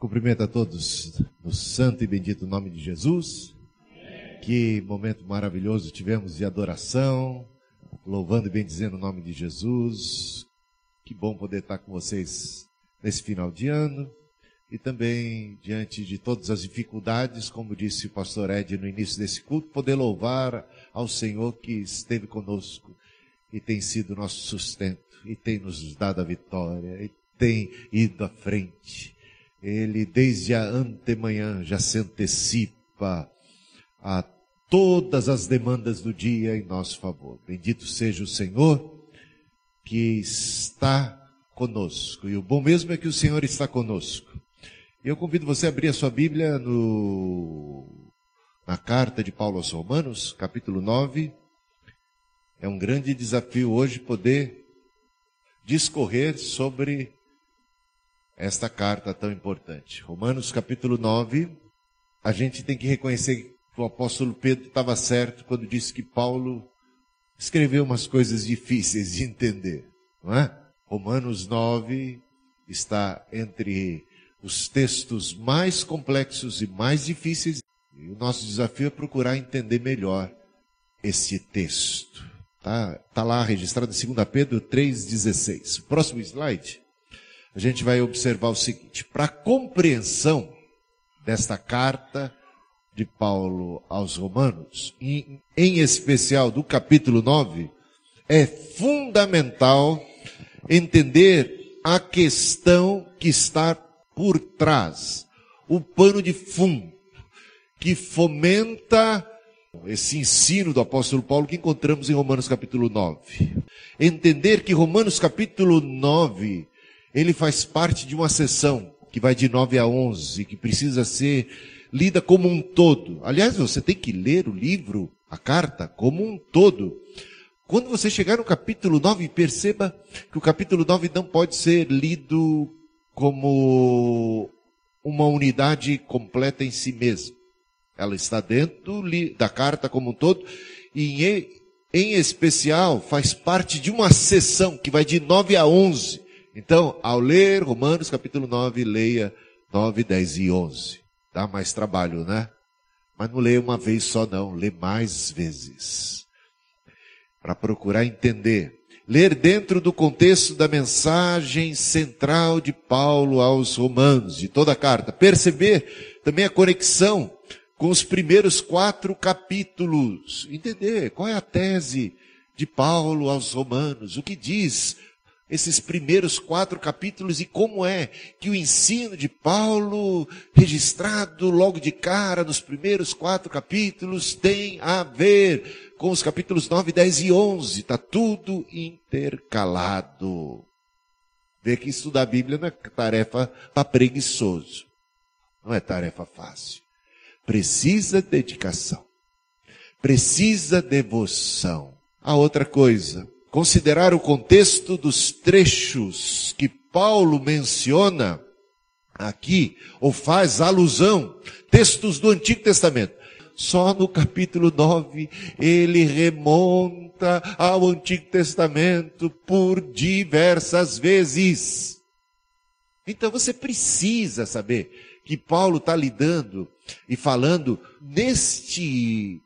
Cumprimento a todos no santo e bendito nome de Jesus. Que momento maravilhoso tivemos de adoração, louvando e bendizendo o nome de Jesus. Que bom poder estar com vocês nesse final de ano e também diante de todas as dificuldades, como disse o pastor Ed no início desse culto, poder louvar ao Senhor que esteve conosco e tem sido nosso sustento e tem nos dado a vitória e tem ido à frente ele desde a antemanhã já se antecipa a todas as demandas do dia em nosso favor. Bendito seja o Senhor que está conosco. E o bom mesmo é que o Senhor está conosco. Eu convido você a abrir a sua Bíblia no, na carta de Paulo aos Romanos, capítulo 9. É um grande desafio hoje poder discorrer sobre esta carta tão importante. Romanos capítulo 9, a gente tem que reconhecer que o apóstolo Pedro estava certo quando disse que Paulo escreveu umas coisas difíceis de entender, não é? Romanos 9 está entre os textos mais complexos e mais difíceis. E o nosso desafio é procurar entender melhor esse texto. Tá, tá lá registrado em 2 Pedro 3,16. Próximo slide a gente vai observar o seguinte: para a compreensão desta carta de Paulo aos Romanos, em, em especial do capítulo 9, é fundamental entender a questão que está por trás, o pano de fundo, que fomenta esse ensino do apóstolo Paulo que encontramos em Romanos capítulo 9. Entender que Romanos capítulo 9 ele faz parte de uma sessão que vai de 9 a 11, que precisa ser lida como um todo. Aliás, você tem que ler o livro, a carta, como um todo. Quando você chegar no capítulo 9, perceba que o capítulo 9 não pode ser lido como uma unidade completa em si mesma. Ela está dentro da carta como um todo e, em, especial, faz parte de uma sessão que vai de 9 a 11 então, ao ler Romanos capítulo 9, leia 9, 10 e 11. Dá mais trabalho, né? Mas não leia uma vez só não, lê mais vezes. Para procurar entender. Ler dentro do contexto da mensagem central de Paulo aos Romanos, de toda a carta. Perceber também a conexão com os primeiros quatro capítulos. Entender qual é a tese de Paulo aos Romanos, o que diz esses primeiros quatro capítulos e como é que o ensino de Paulo, registrado logo de cara nos primeiros quatro capítulos, tem a ver com os capítulos 9, 10 e 11. Está tudo intercalado. Vê que estudar a Bíblia não é tarefa para preguiçoso. Não é tarefa fácil. Precisa dedicação. Precisa devoção. A outra coisa, considerar o contexto dos trechos que Paulo menciona aqui, ou faz alusão, textos do Antigo Testamento. Só no capítulo 9 ele remonta ao Antigo Testamento por diversas vezes. Então você precisa saber que Paulo está lidando e falando neste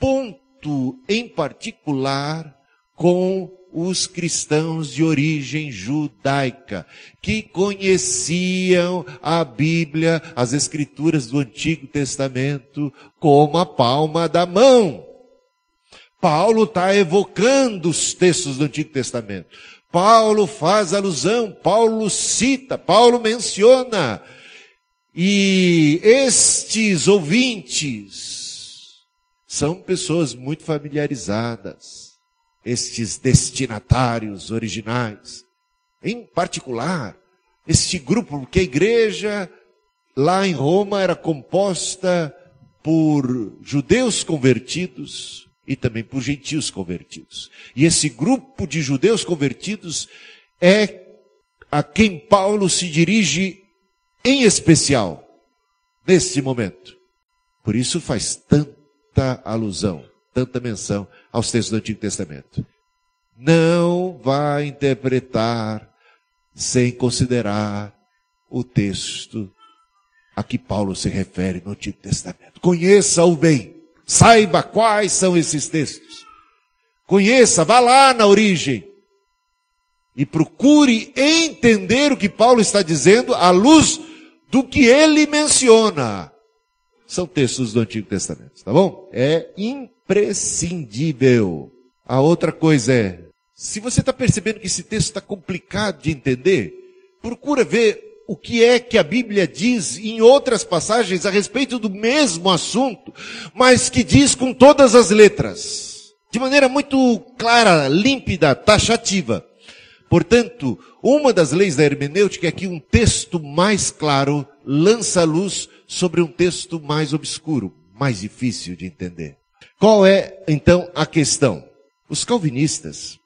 ponto em particular com os cristãos de origem judaica, que conheciam a Bíblia, as Escrituras do Antigo Testamento, como a palma da mão. Paulo está evocando os textos do Antigo Testamento. Paulo faz alusão, Paulo cita, Paulo menciona. E estes ouvintes são pessoas muito familiarizadas estes destinatários originais. Em particular, este grupo, porque a igreja lá em Roma era composta por judeus convertidos e também por gentios convertidos. E esse grupo de judeus convertidos é a quem Paulo se dirige em especial neste momento. Por isso faz tanta alusão, tanta menção aos textos do Antigo Testamento. Não vai interpretar sem considerar o texto a que Paulo se refere no Antigo Testamento. Conheça-o bem. Saiba quais são esses textos. Conheça, vá lá na origem. E procure entender o que Paulo está dizendo à luz do que ele menciona. São textos do Antigo Testamento, tá bom? É imprescindível. A outra coisa é, se você está percebendo que esse texto está complicado de entender, procura ver o que é que a Bíblia diz em outras passagens a respeito do mesmo assunto, mas que diz com todas as letras, de maneira muito clara, límpida, taxativa. Portanto, uma das leis da hermenêutica é que um texto mais claro lança luz sobre um texto mais obscuro, mais difícil de entender. Qual é, então, a questão? Os calvinistas,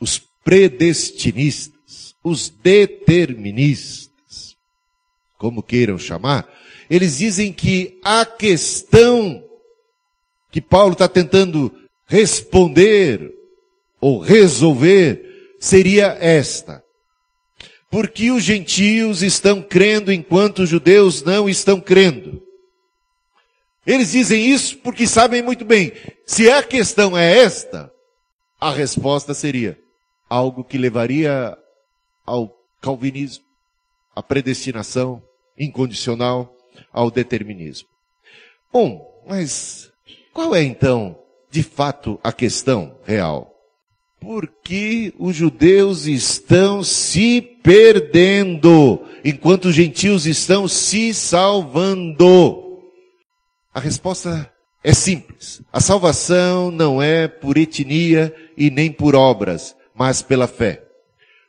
os predestinistas, os deterministas, como queiram chamar, eles dizem que a questão que Paulo está tentando responder ou resolver seria esta. Porque os gentios estão crendo enquanto os judeus não estão crendo. Eles dizem isso porque sabem muito bem, se a questão é esta, a resposta seria algo que levaria ao calvinismo, à predestinação, incondicional ao determinismo. Bom, mas qual é então, de fato, a questão real? Porque os judeus estão se perdendo, enquanto os gentios estão se salvando. A resposta é simples. A salvação não é por etnia e nem por obras, mas pela fé.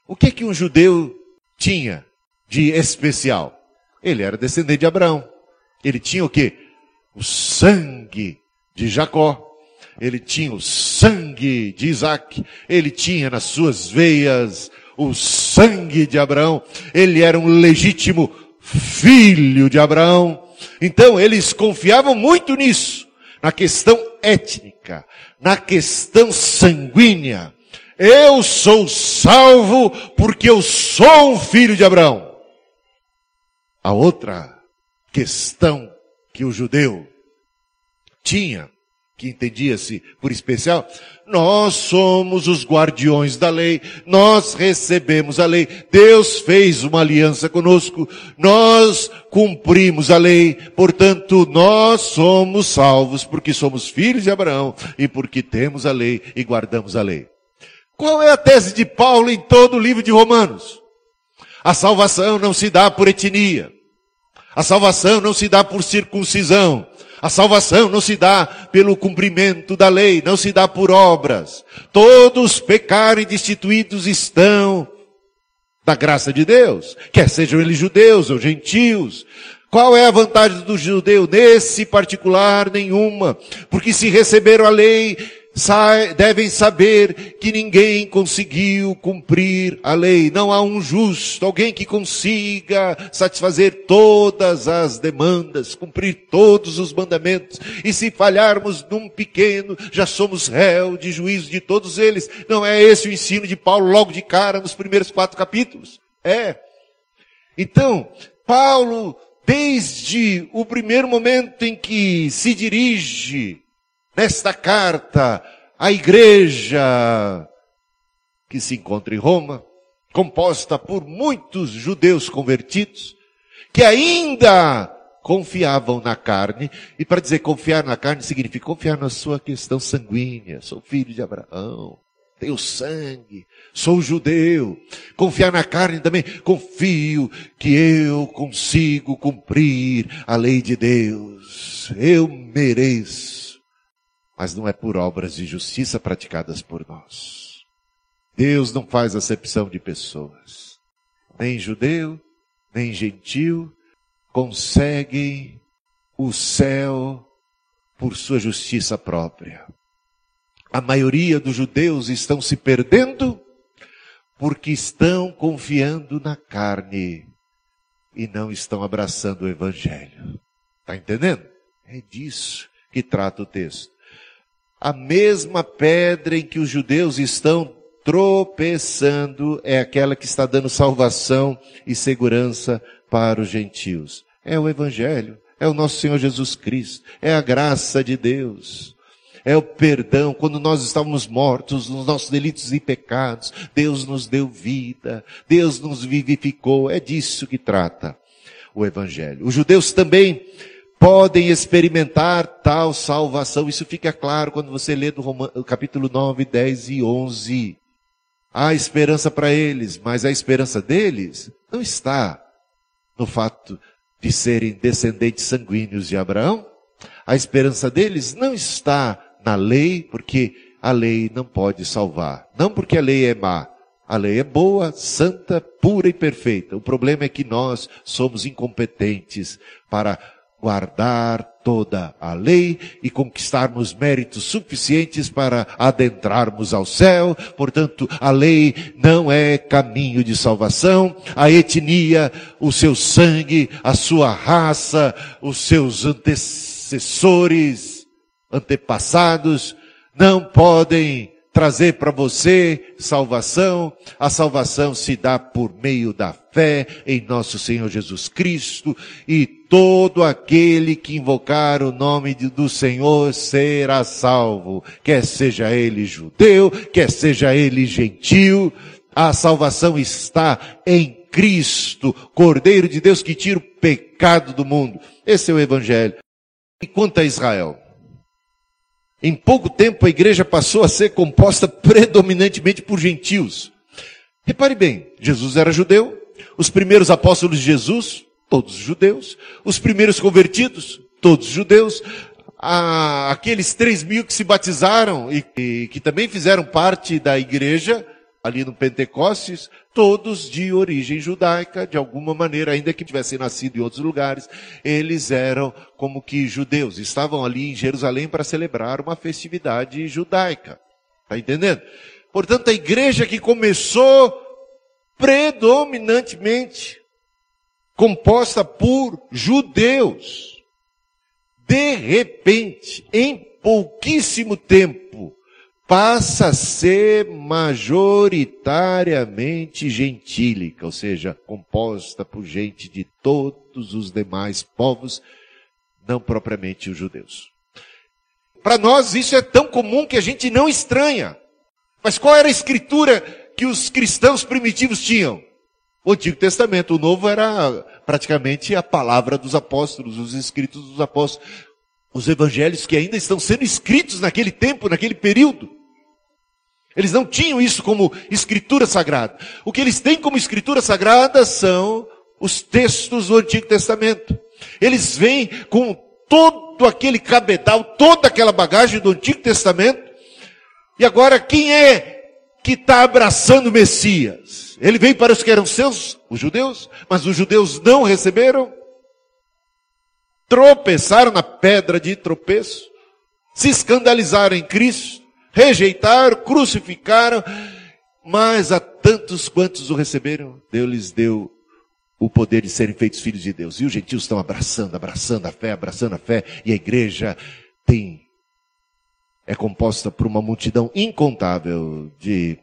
O que é que um judeu tinha de especial? Ele era descendente de Abraão. Ele tinha o quê? O sangue de Jacó. Ele tinha o sangue de Isaac. Ele tinha nas suas veias o sangue de Abraão. Ele era um legítimo filho de Abraão. Então eles confiavam muito nisso, na questão étnica, na questão sanguínea. Eu sou salvo porque eu sou um filho de Abraão. A outra questão que o judeu tinha, que entendia-se por especial, nós somos os guardiões da lei, nós recebemos a lei, Deus fez uma aliança conosco, nós cumprimos a lei, portanto nós somos salvos porque somos filhos de Abraão e porque temos a lei e guardamos a lei. Qual é a tese de Paulo em todo o livro de Romanos? A salvação não se dá por etnia. A salvação não se dá por circuncisão. A salvação não se dá pelo cumprimento da lei, não se dá por obras. Todos pecaram e destituídos estão da graça de Deus, quer sejam eles judeus ou gentios. Qual é a vantagem do judeu? Nesse particular, nenhuma. Porque se receberam a lei, devem saber que ninguém conseguiu cumprir a lei. Não há um justo, alguém que consiga satisfazer todas as demandas, cumprir todos os mandamentos. E se falharmos num pequeno, já somos réu de juízo de todos eles. Não é esse o ensino de Paulo logo de cara nos primeiros quatro capítulos? É. Então, Paulo, desde o primeiro momento em que se dirige nesta carta à igreja que se encontra em Roma, composta por muitos judeus convertidos, que ainda confiavam na carne, e para dizer confiar na carne significa confiar na sua questão sanguínea, sou filho de Abraão, tenho sangue, sou judeu. Confiar na carne também, confio que eu consigo cumprir a lei de Deus. Eu mereço mas não é por obras de justiça praticadas por nós. Deus não faz acepção de pessoas. Nem judeu, nem gentil conseguem o céu por sua justiça própria. A maioria dos judeus estão se perdendo porque estão confiando na carne e não estão abraçando o evangelho. Está entendendo? É disso que trata o texto. A mesma pedra em que os judeus estão tropeçando é aquela que está dando salvação e segurança para os gentios? É o Evangelho, é o nosso Senhor Jesus Cristo, é a graça de Deus é o perdão. Quando nós estávamos mortos nos nossos delitos e pecados, Deus nos deu vida, Deus nos vivificou. É disso que trata o Evangelho. Os judeus também podem experimentar tal salvação. Isso fica claro quando você lê do Romano, capítulo 9, 10 e 11. Há esperança para eles, mas a esperança deles não está no fato de serem descendentes sanguíneos de Abraão. A esperança deles não está na lei, porque a lei não pode salvar. Não porque a lei é má. A lei é boa, santa, pura e perfeita. O problema é que nós somos incompetentes para guardar toda a lei e conquistarmos méritos suficientes para adentrarmos ao céu. Portanto, a lei não é caminho de salvação. A etnia, o seu sangue, a sua raça, os seus antecessores, antepassados não podem trazer para você salvação. A salvação se dá por meio da fé em nosso Senhor Jesus Cristo e todo aquele que invocar o nome do Senhor será salvo, quer seja ele judeu, quer seja ele gentil. A salvação está em Cristo, Cordeiro de Deus que tira o pecado do mundo. Esse é o Evangelho. E quanto a Israel? Em pouco tempo a igreja passou a ser composta predominantemente por gentios. Repare bem, Jesus era judeu, os primeiros apóstolos de Jesus, todos judeus, os primeiros convertidos, todos judeus, aqueles três mil que se batizaram e, e que também fizeram parte da igreja, ali no Pentecostes, todos de origem judaica, de alguma maneira, ainda que tivessem nascido em outros lugares, eles eram como que judeus, estavam ali em Jerusalém para celebrar uma festividade judaica. Está entendendo? Portanto, a igreja que começou predominantemente composta por judeus, de repente, em pouquíssimo tempo, passa a ser majoritariamente gentílica, ou seja, composta por gente de todos os demais povos, não propriamente os judeus. Para nós isso é tão comum que a gente não estranha. Mas qual era a escritura que os cristãos primitivos tinham? O Antigo Testamento, o Novo era praticamente a palavra dos apóstolos, os escritos dos apóstolos, os evangelhos que ainda estão sendo escritos naquele tempo, naquele período. Eles não tinham isso como escritura sagrada. O que eles têm como escritura sagrada são os textos do Antigo Testamento. Eles vêm com todo aquele cabedal, toda aquela bagagem do Antigo Testamento. E agora quem é que está abraçando o Messias? Ele veio para os que eram seus, os judeus, mas os judeus não receberam. Tropeçaram na pedra de tropeço, se escandalizaram em Cristo rejeitaram, crucificaram, mas a tantos quantos o receberam, Deus lhes deu o poder de serem feitos filhos de Deus. E os gentios estão abraçando, abraçando a fé, abraçando a fé, e a igreja tem é composta por uma multidão incontável de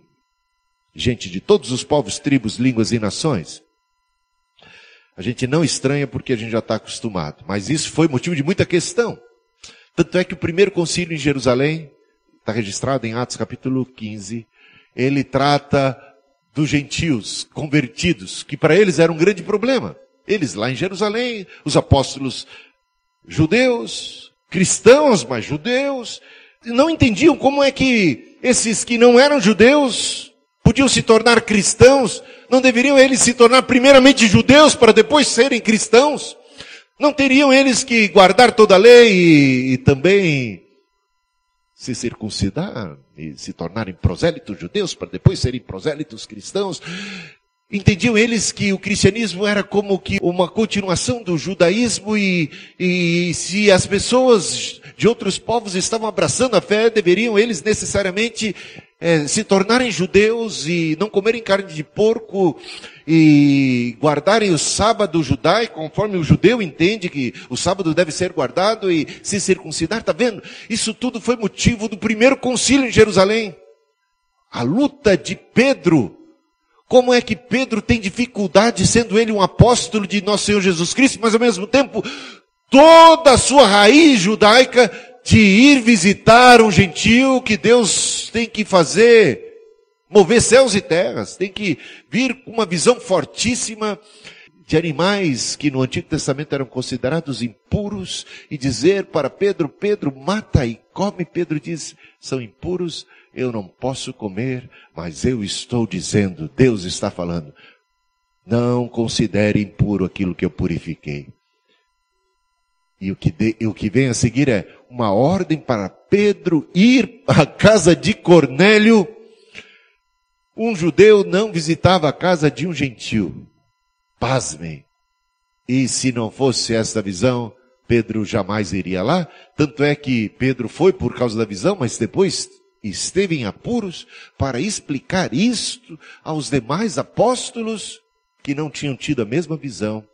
gente de todos os povos, tribos, línguas e nações. A gente não estranha porque a gente já está acostumado, mas isso foi motivo de muita questão. Tanto é que o primeiro concílio em Jerusalém está registrado em Atos capítulo 15, ele trata dos gentios convertidos, que para eles era um grande problema. Eles lá em Jerusalém, os apóstolos judeus, cristãos, mas judeus, não entendiam como é que esses que não eram judeus podiam se tornar cristãos, não deveriam eles se tornar primeiramente judeus para depois serem cristãos? Não teriam eles que guardar toda a lei e, e também se circuncidar e se tornarem prosélitos judeus para depois serem prosélitos cristãos. Entendiam eles que o cristianismo era como que uma continuação do judaísmo e, e se as pessoas de outros povos estavam abraçando a fé, deveriam eles necessariamente é, se tornarem judeus e não comerem carne de porco e guardarem o sábado judaico, conforme o judeu entende que o sábado deve ser guardado e se circuncidar, tá vendo? Isso tudo foi motivo do primeiro concílio em Jerusalém. A luta de Pedro Como é que Pedro tem dificuldade, sendo ele um apóstolo de nosso Senhor Jesus Cristo, mas ao mesmo tempo, toda a sua raiz judaica de ir visitar um gentil que Deus tem que fazer, mover céus e terras, tem que vir com uma visão fortíssima de animais que no Antigo Testamento eram considerados impuros e dizer para Pedro, Pedro, mata e come. Pedro diz, são impuros, eu não posso comer, mas eu estou dizendo, Deus está falando, não considere impuro aquilo que eu purifiquei. E o que, de, o que vem a seguir é uma ordem para Pedro ir à casa de Cornélio. Um judeu não visitava a casa de um gentil. Pasmem. E se não fosse esta visão, Pedro jamais iria lá. Tanto é que Pedro foi por causa da visão, mas depois esteve em apuros para explicar isto aos demais apóstolos que não tinham tido a mesma visão,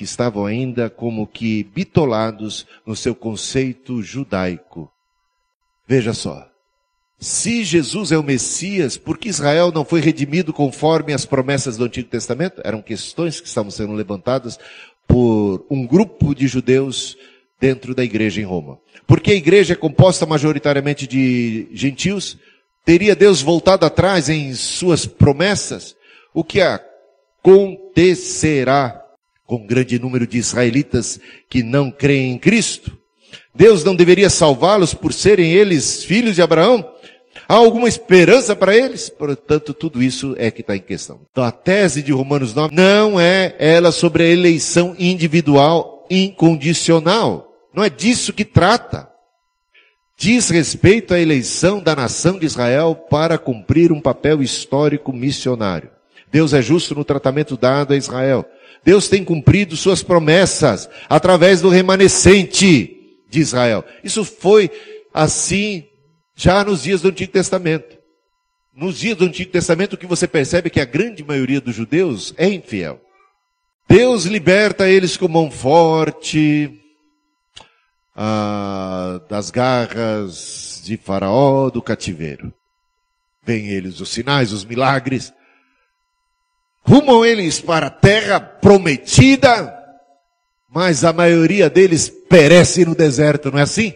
que estavam ainda como que bitolados no seu conceito judaico. Veja só. Se Jesus é o Messias, por que Israel não foi redimido conforme as promessas do Antigo Testamento? Eram questões que estavam sendo levantadas por um grupo de judeus dentro da igreja em Roma. Porque a igreja é composta majoritariamente de gentios, teria Deus voltado atrás em suas promessas? O que acontecerá com um grande número de israelitas que não creem em Cristo? Deus não deveria salvá-los por serem eles filhos de Abraão? Há alguma esperança para eles? Portanto, tudo isso é que está em questão. Então, a tese de Romanos 9 não é ela sobre a eleição individual incondicional. Não é disso que trata. Diz respeito à eleição da nação de Israel para cumprir um papel histórico missionário. Deus é justo no tratamento dado a Israel. Deus tem cumprido suas promessas através do remanescente de Israel. Isso foi assim já nos dias do Antigo Testamento. Nos dias do Antigo Testamento, o que você percebe é que a grande maioria dos judeus é infiel. Deus liberta eles com mão forte, ah, das garras de Faraó do cativeiro. Vêm eles os sinais, os milagres, rumam eles para a terra prometida, mas a maioria deles perece no deserto, não é assim?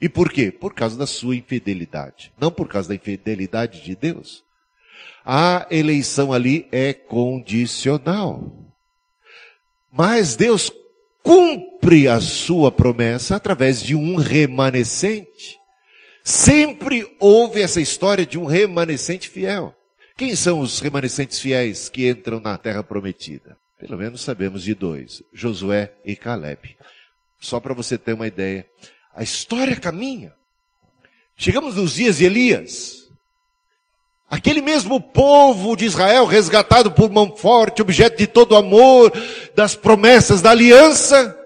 E por quê? Por causa da sua infidelidade, não por causa da infidelidade de Deus. A eleição ali é condicional. Mas Deus cumpre a sua promessa através de um remanescente. Sempre houve essa história de um remanescente fiel. Quem são os remanescentes fiéis que entram na terra prometida? Pelo menos sabemos de dois: Josué e Caleb. Só para você ter uma ideia, a história caminha. Chegamos nos dias de Elias. Aquele mesmo povo de Israel, resgatado por mão forte, objeto de todo amor, das promessas da aliança,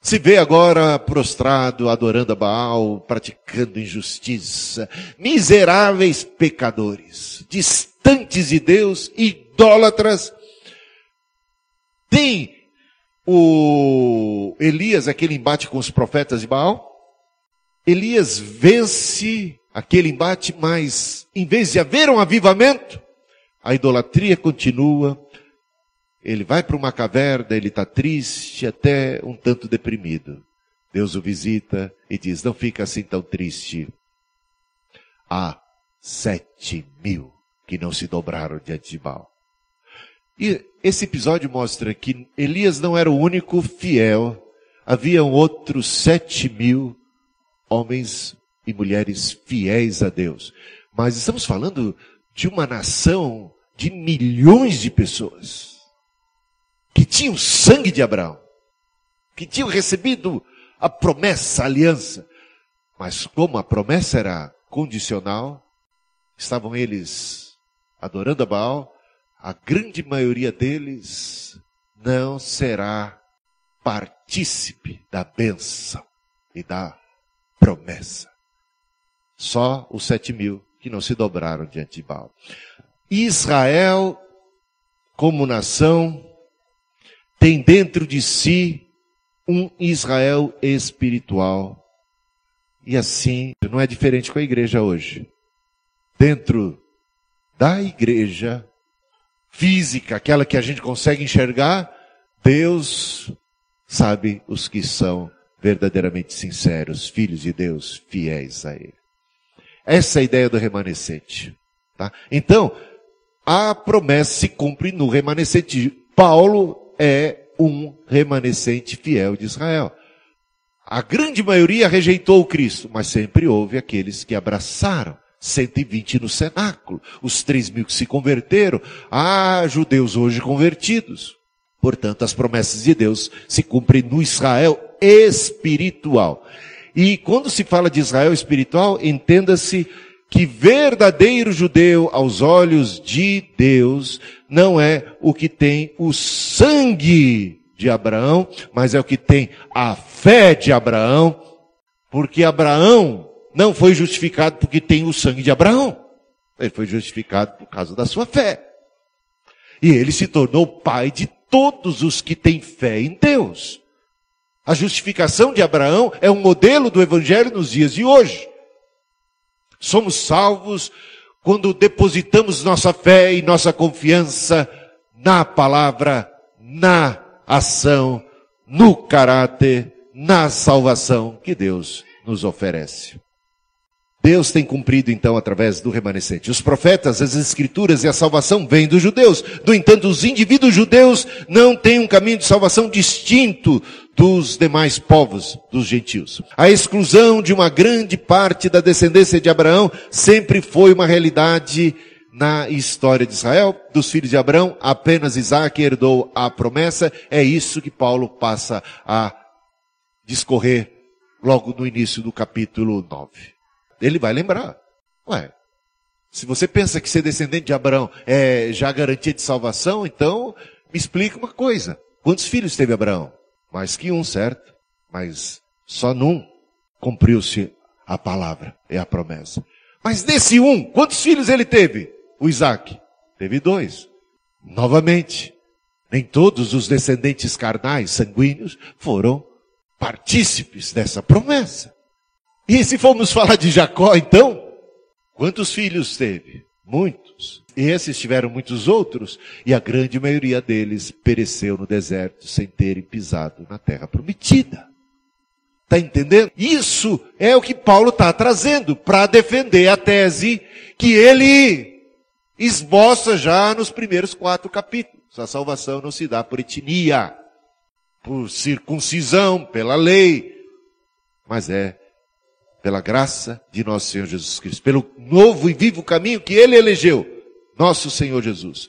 se vê agora prostrado, adorando a Baal, praticando injustiça, miseráveis pecadores, distantes de Deus, idólatras. Tem o Elias, aquele embate com os profetas de Baal. Elias vence aquele embate, mas em vez de haver um avivamento, a idolatria continua. Ele vai para uma caverna, ele está triste, até um tanto deprimido. Deus o visita e diz: Não fica assim tão triste. Há sete mil que não se dobraram diante de Baal. E esse episódio mostra que Elias não era o único fiel. Haviam outros sete mil homens e mulheres fiéis a Deus. Mas estamos falando de uma nação de milhões de pessoas que tinham sangue de Abraão, que tinham recebido a promessa, a aliança. Mas como a promessa era condicional, estavam eles adorando a Baal, a grande maioria deles não será partícipe da bênção e da promessa. Só os sete mil que não se dobraram diante de Baal. Israel, como nação, tem dentro de si um Israel espiritual. E assim, não é diferente com a igreja hoje. Dentro da igreja, física, aquela que a gente consegue enxergar, Deus sabe os que são verdadeiramente sinceros, filhos de Deus, fiéis a Ele. Essa é a ideia do remanescente. Tá? Então, a promessa se cumpre no remanescente. Paulo é um remanescente fiel de Israel. A grande maioria rejeitou o Cristo, mas sempre houve aqueles que abraçaram. 120 no cenáculo, os 3 mil que se converteram, há judeus hoje convertidos. Portanto, as promessas de Deus se cumprem no Israel espiritual. E quando se fala de Israel espiritual, entenda-se que verdadeiro judeu aos olhos de Deus não é o que tem o sangue de Abraão, mas é o que tem a fé de Abraão, porque Abraão não foi justificado porque tem o sangue de Abraão. Ele foi justificado por causa da sua fé. E ele se tornou pai de todos os que têm fé em Deus. A justificação de Abraão é um modelo do evangelho nos dias de hoje. Somos salvos quando depositamos nossa fé e nossa confiança na palavra, na ação, no caráter, na salvação que Deus nos oferece. Deus tem cumprido então através do remanescente. Os profetas, as escrituras e a salvação vêm dos judeus. No entanto, os indivíduos judeus não têm um caminho de salvação distinto dos demais povos, dos gentios. A exclusão de uma grande parte da descendência de Abraão sempre foi uma realidade na história de Israel. Dos filhos de Abraão, apenas Isaac herdou a promessa. É isso que Paulo passa a discorrer logo no início do capítulo 9. Ele vai lembrar. Ué, se você pensa que ser descendente de Abraão é já garantia de salvação, então me explica uma coisa. Quantos filhos teve Abraão? Mais que um, certo? Mas só num cumpriu-se a palavra e a promessa. Mas desse um, quantos filhos ele teve? O Isaac. Teve dois. Novamente, nem todos os descendentes carnais, sanguíneos, foram partícipes dessa promessa. E se formos falar de Jacó, então, quantos filhos teve? Muitos. E esses tiveram muitos outros, e a grande maioria deles pereceu no deserto sem terem pisado na terra prometida. Está entendendo? Isso é o que Paulo está trazendo para defender a tese que ele esboça já nos primeiros quatro capítulos. A salvação não se dá por etnia, por circuncisão, pela lei, mas é pela graça de nosso Senhor Jesus Cristo, pelo novo e vivo caminho que ele elegeu, nosso Senhor Jesus.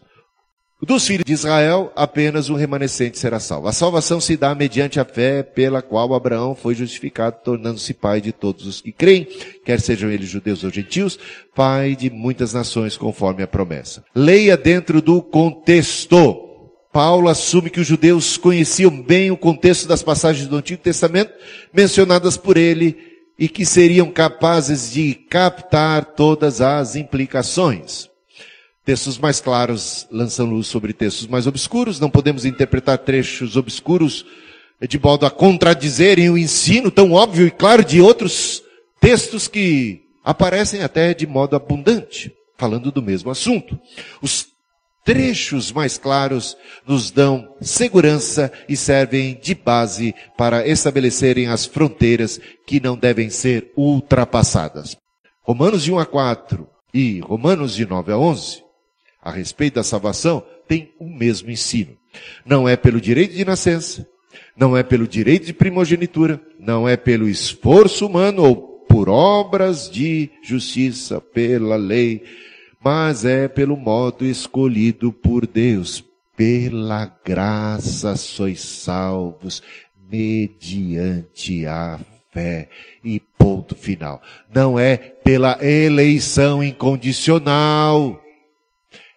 Dos filhos de Israel, apenas um remanescente será salvo. A salvação se dá mediante a fé pela qual Abraão foi justificado, tornando-se pai de todos os que creem, quer sejam eles judeus ou gentios, pai de muitas nações, conforme a promessa. Leia dentro do contexto. Paulo assume que os judeus conheciam bem o contexto das passagens do Antigo Testamento mencionadas por ele e que seriam capazes de captar todas as implicações. Textos mais claros lançam luz sobre textos mais obscuros, não podemos interpretar trechos obscuros de modo a contradizerem o ensino tão óbvio e claro de outros textos que aparecem até de modo abundante, falando do mesmo assunto. Os trechos mais claros nos dão segurança e servem de base para estabelecerem as fronteiras que não devem ser ultrapassadas. Romanos de 1 a 4 e Romanos de 9 a 11, a respeito da salvação, têm o mesmo ensino. Não é pelo direito de nascença, não é pelo direito de primogenitura, não é pelo esforço humano ou por obras de justiça, pela lei, mas é pelo modo escolhido por Deus. Pela graça sois salvos, mediante a fé. E ponto final. Não é pela eleição incondicional.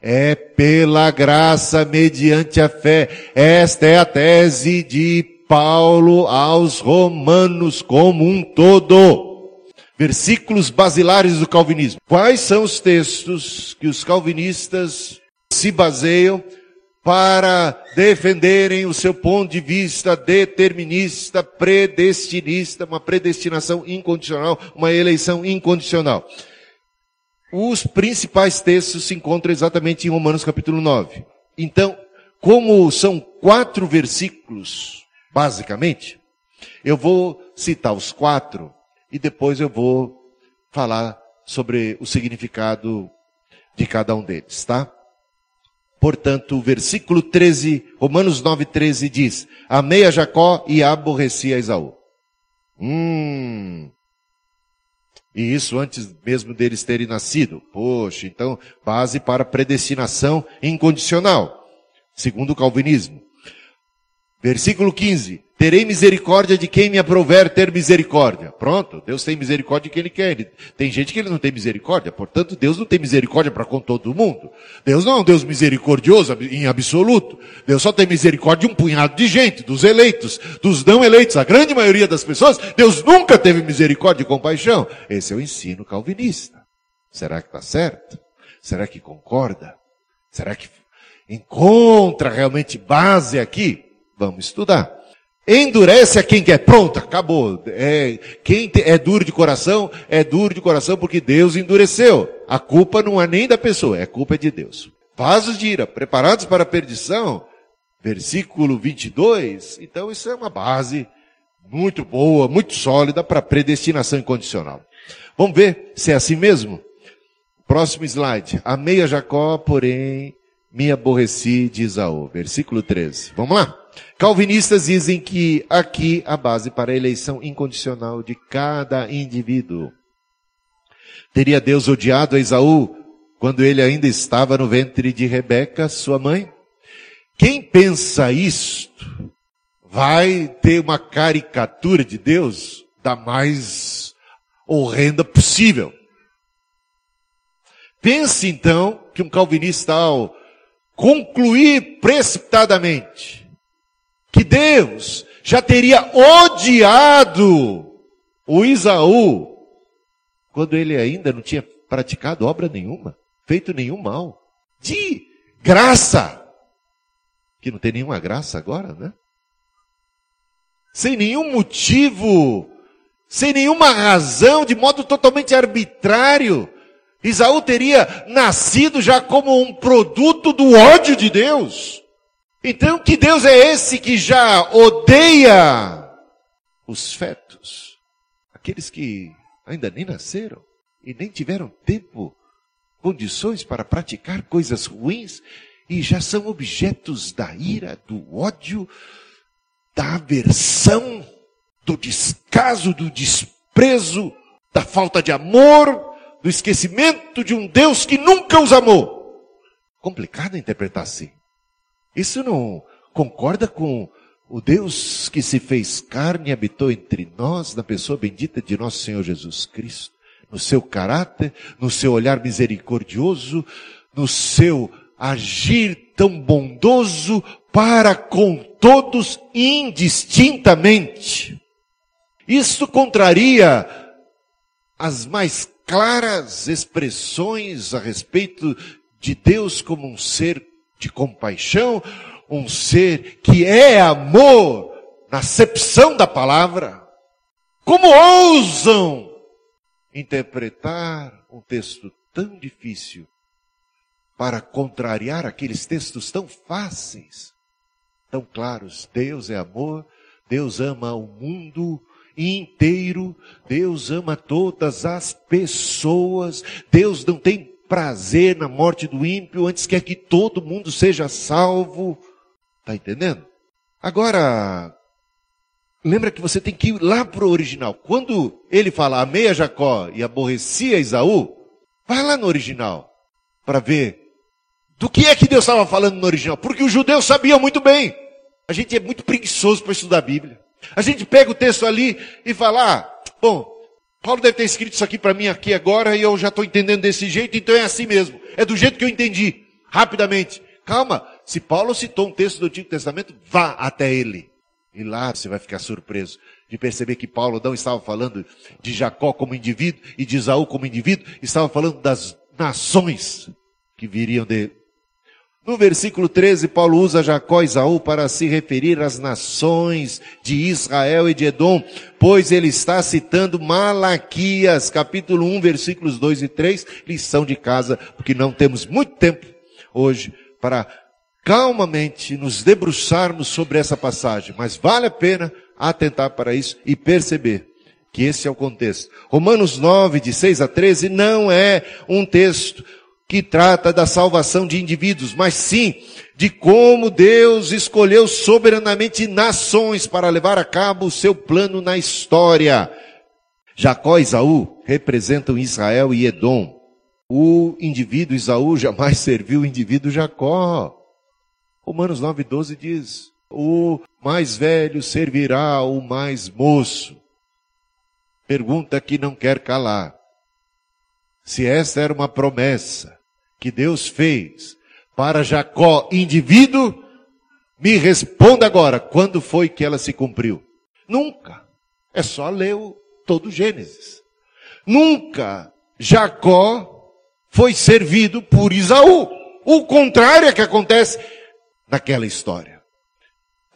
É pela graça mediante a fé. Esta é a tese de Paulo aos romanos como um todo versículos basilares do calvinismo. Quais são os textos que os calvinistas se baseiam para defenderem o seu ponto de vista determinista, predestinista, uma predestinação incondicional, uma eleição incondicional? Os principais textos se encontram exatamente em Romanos capítulo 9. Então, como são quatro versículos, basicamente, eu vou citar os quatro e depois eu vou falar sobre o significado de cada um deles, tá? Portanto, o versículo 13, Romanos 9, 13 diz: Amei a Jacó e aborreci a Esaú. Hum. E isso antes mesmo deles terem nascido. Poxa, então, base para predestinação incondicional, segundo o calvinismo. Versículo 15. Terei misericórdia de quem me aprover ter misericórdia. Pronto, Deus tem misericórdia de quem Ele quer. Ele, tem gente que Ele não tem misericórdia, portanto, Deus não tem misericórdia para com todo mundo. Deus não é um Deus misericordioso em absoluto. Deus só tem misericórdia de um punhado de gente, dos eleitos, dos não eleitos. A grande maioria das pessoas, Deus nunca teve misericórdia e compaixão. Esse é o ensino calvinista. Será que está certo? Será que concorda? Será que encontra realmente base aqui? Vamos estudar. Endurece a quem quer. Pronto, acabou. É, quem é duro de coração, é duro de coração porque Deus endureceu. A culpa não é nem da pessoa, é culpa de Deus. Vasos de ira, preparados para a perdição. Versículo 22. Então isso é uma base muito boa, muito sólida para predestinação incondicional. Vamos ver se é assim mesmo? Próximo slide. Amei a Jacó, porém me aborreci de Isaú. Versículo 13. Vamos lá? Calvinistas dizem que aqui a base para a eleição incondicional de cada indivíduo. Teria Deus odiado a Esaú quando ele ainda estava no ventre de Rebeca, sua mãe? Quem pensa isto vai ter uma caricatura de Deus da mais horrenda possível. Pense então que um calvinista ao concluir precipitadamente que Deus já teria odiado o Isaú quando ele ainda não tinha praticado obra nenhuma, feito nenhum mal. De graça. Que não tem nenhuma graça agora, né? Sem nenhum motivo, sem nenhuma razão, de modo totalmente arbitrário. Isaú teria nascido já como um produto do ódio de Deus. Então, que Deus é esse que já odeia os fetos? Aqueles que ainda nem nasceram e nem tiveram tempo, condições para praticar coisas ruins e já são objetos da ira, do ódio, da aversão, do descaso, do desprezo, da falta de amor, do esquecimento de um Deus que nunca os amou. Complicado interpretar assim. Isso não concorda com o Deus que se fez carne e habitou entre nós, na pessoa bendita de nosso Senhor Jesus Cristo, no seu caráter, no seu olhar misericordioso, no seu agir tão bondoso para com todos indistintamente. Isso contraria as mais claras expressões a respeito de Deus como um ser de compaixão, um ser que é amor na acepção da palavra. Como ousam interpretar um texto tão difícil para contrariar aqueles textos tão fáceis, tão claros? Deus é amor, Deus ama o mundo inteiro, Deus ama todas as pessoas, Deus não tem prazer na morte do ímpio, antes quer que todo mundo seja salvo. Está entendendo? Agora, lembra que você tem que ir lá para o original. Quando ele fala amei a Jacó e aborreci a Isaú, vai lá no original para ver do que é que Deus estava falando no original. Porque os judeus sabiam muito bem. A gente é muito preguiçoso para estudar a Bíblia. A gente pega o texto ali e fala, ah, bom, Paulo deve ter escrito isso aqui para mim aqui agora e eu já estou entendendo desse jeito, então é assim mesmo. É do jeito que eu entendi, rapidamente. Calma, se Paulo citou um texto do Antigo Testamento, vá até ele. E lá você vai ficar surpreso de perceber que Paulo não estava falando de Jacó como indivíduo e de Isaú como indivíduo, estava falando das nações que viriam dele. No versículo 13, Paulo usa Jacó e Isaú para se referir às nações de Israel e de Edom, pois ele está citando Malaquias, capítulo 1, versículos 2 e 3, lição de casa, porque não temos muito tempo hoje para calmamente nos debruçarmos sobre essa passagem, mas vale a pena atentar para isso e perceber que esse é o contexto. Romanos 9, de 6 a 13, não é um texto que trata da salvação de indivíduos, mas sim de como Deus escolheu soberanamente nações para levar a cabo o seu plano na história. Jacó e Isaú representam Israel e Edom. O indivíduo Isaú jamais serviu o indivíduo Jacó. Romanos 9,12 diz: O mais velho servirá o mais moço. Pergunta que não quer calar. Se esta era uma promessa que Deus fez para Jacó, indivíduo, me responda agora, quando foi que ela se cumpriu? Nunca. É só ler o, todo o Gênesis. Nunca Jacó foi servido por Isaú. O contrário é que acontece naquela história.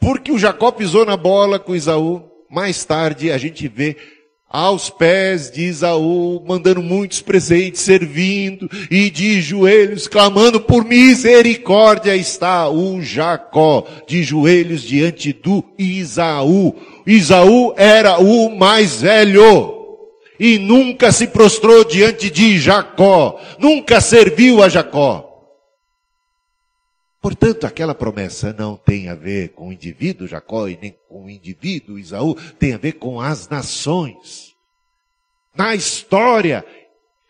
Porque o Jacó pisou na bola com Isaú, mais tarde a gente vê aos pés de Isaú, mandando muitos presentes, servindo e de joelhos, clamando por misericórdia, está o Jacó, de joelhos diante do Isaú. Isaú era o mais velho. E nunca se prostrou diante de Jacó, nunca serviu a Jacó. Portanto, aquela promessa não tem a ver com o indivíduo Jacó e nem com o indivíduo Isaú, tem a ver com as nações. Na história,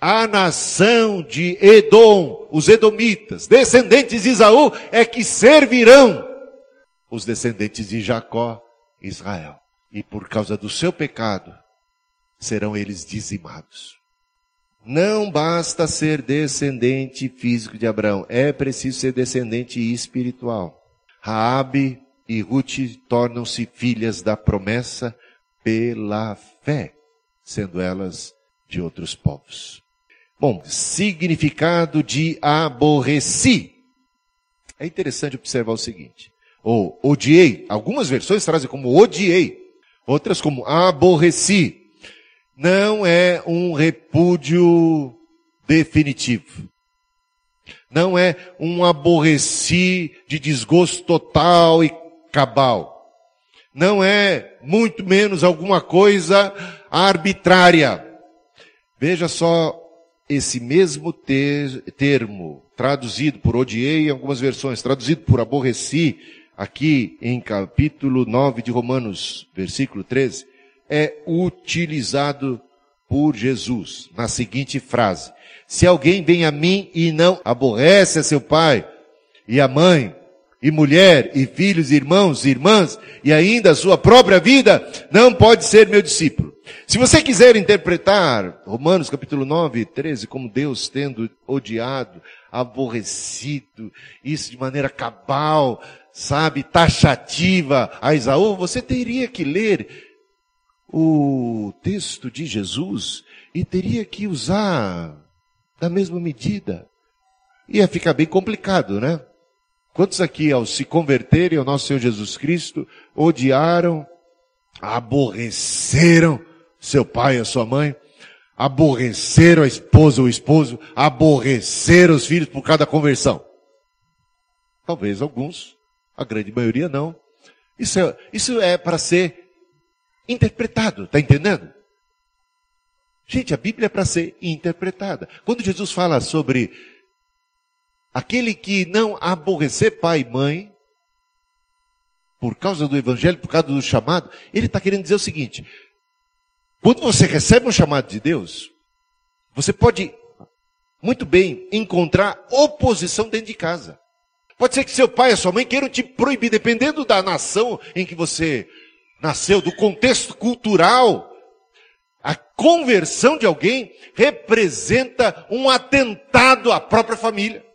a nação de Edom, os edomitas, descendentes de Isaú, é que servirão os descendentes de Jacó, Israel. E por causa do seu pecado, serão eles dizimados. Não basta ser descendente físico de Abraão, é preciso ser descendente espiritual. Raabe e Ruth tornam-se filhas da promessa pela fé, sendo elas de outros povos. Bom, significado de aborreci. É interessante observar o seguinte: ou odiei, algumas versões trazem como odiei, outras como aborreci não é um repúdio definitivo. Não é um aborreci de desgosto total e cabal. Não é muito menos alguma coisa arbitrária. Veja só esse mesmo ter, termo, traduzido por odiei em algumas versões, traduzido por aborreci, aqui em capítulo 9 de Romanos, versículo 13, é utilizado por Jesus na seguinte frase: Se alguém vem a mim e não aborrece a seu pai e a mãe, e mulher, e filhos, irmãos, e irmãs, e ainda a sua própria vida, não pode ser meu discípulo. Se você quiser interpretar Romanos capítulo 9, 13, como Deus tendo odiado, aborrecido, isso de maneira cabal, sabe, taxativa a Isaú, você teria que ler o texto de Jesus e teria que usar da mesma medida. Ia ficar bem complicado, né? Quantos aqui, ao se converterem ao nosso Senhor Jesus Cristo, odiaram, aborreceram seu pai e a sua mãe, aborreceram a esposa ou o esposo, aborreceram os filhos por cada conversão? Talvez alguns, a grande maioria não. Isso é, isso é para ser interpretado, está entendendo? Gente, a Bíblia é para ser interpretada. Quando Jesus fala sobre aquele que não aborrecer pai e mãe, por causa do Evangelho, por causa do chamado, ele está querendo dizer o seguinte: quando você recebe um chamado de Deus, você pode muito bem encontrar oposição dentro de casa. Pode ser que seu pai e sua mãe queiram te proibir, dependendo da nação em que você nasceu, do contexto cultural. A conversão de alguém representa um atentado à própria família.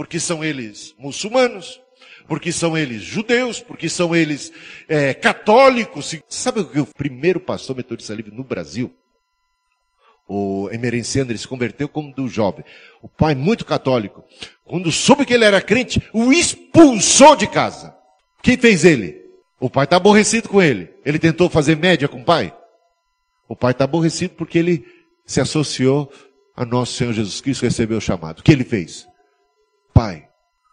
Porque são eles muçulmanos, porque são eles judeus, porque são eles é, católicos. Sabe o que o primeiro pastor metodista livre no Brasil? O Emerenciano, ele se converteu como do jovem. O pai muito católico. Quando soube que ele era crente, o expulsou de casa. Quem fez ele? O pai está aborrecido com ele. Ele tentou fazer média com o pai. O pai está aborrecido porque ele se associou a nosso Senhor Jesus Cristo, recebeu o chamado. O que ele fez? Pai,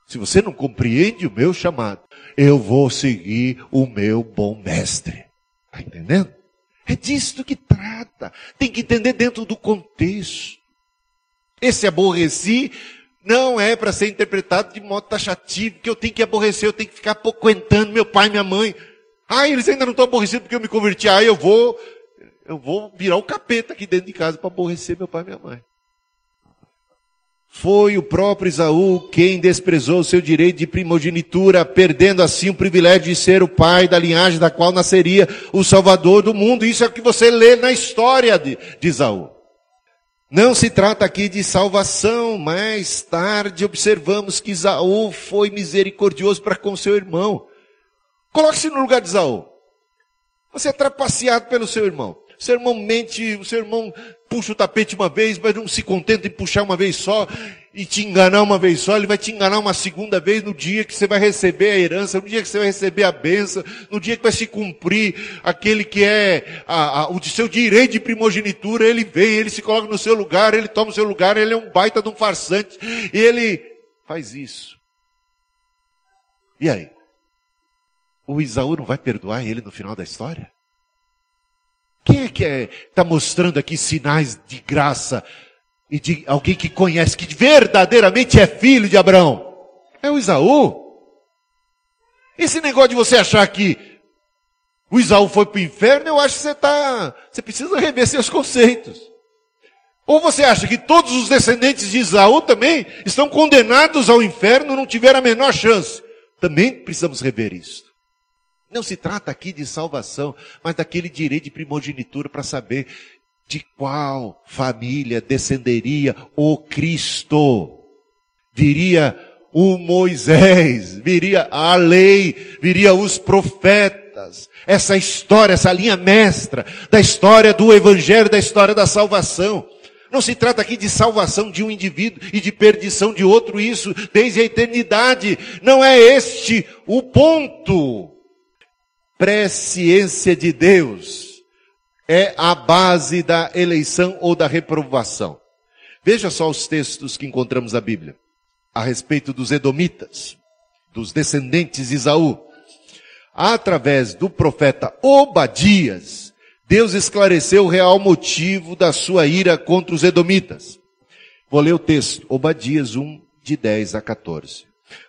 Se você não compreende o meu chamado, eu vou seguir o meu bom mestre. Está entendendo? É disso que trata. Tem que entender dentro do contexto. Esse aborreci não é para ser interpretado de modo taxativo, que eu tenho que aborrecer, eu tenho que ficar apoquentando meu pai e minha mãe. Ah, eles ainda não estão aborrecidos porque eu me converti. Ah, eu vou, eu vou virar o capeta aqui dentro de casa para aborrecer meu pai e minha mãe. Foi o próprio Isaú quem desprezou o seu direito de primogenitura, perdendo assim o privilégio de ser o pai da linhagem da qual nasceria o Salvador do mundo. Isso é o que você lê na história de, de Isaú. Não se trata aqui de salvação. Mais tarde observamos que Isaú foi misericordioso para com seu irmão. Coloque-se no lugar de Isaú. Você é trapaceado pelo seu irmão. O seu irmão mente, o seu irmão puxa o tapete uma vez, mas não se contenta em puxar uma vez só e te enganar uma vez só, ele vai te enganar uma segunda vez no dia que você vai receber a herança, no dia que você vai receber a benção, no dia que vai se cumprir aquele que é a, a, o seu direito de primogenitura, ele vem, ele se coloca no seu lugar, ele toma o seu lugar, ele é um baita de um farsante, e ele faz isso. E aí? O Isaú não vai perdoar ele no final da história? Quem é que está é, tá mostrando aqui sinais de graça e de alguém que conhece, que verdadeiramente é filho de Abraão? É o Isaú. Esse negócio de você achar que o Isaú foi para o inferno, eu acho que você tá, você precisa rever seus conceitos. Ou você acha que todos os descendentes de Isaú também estão condenados ao inferno, não tiveram a menor chance? Também precisamos rever isso. Não se trata aqui de salvação, mas daquele direito de primogenitura para saber de qual família descenderia o Cristo. Viria o Moisés, viria a lei, viria os profetas. Essa história, essa linha mestra da história do Evangelho, da história da salvação. Não se trata aqui de salvação de um indivíduo e de perdição de outro, isso desde a eternidade. Não é este o ponto presciência de Deus é a base da eleição ou da reprovação. Veja só os textos que encontramos na Bíblia a respeito dos edomitas, dos descendentes de Isaú. Através do profeta Obadias, Deus esclareceu o real motivo da sua ira contra os edomitas. Vou ler o texto, Obadias 1, de 10 a 14.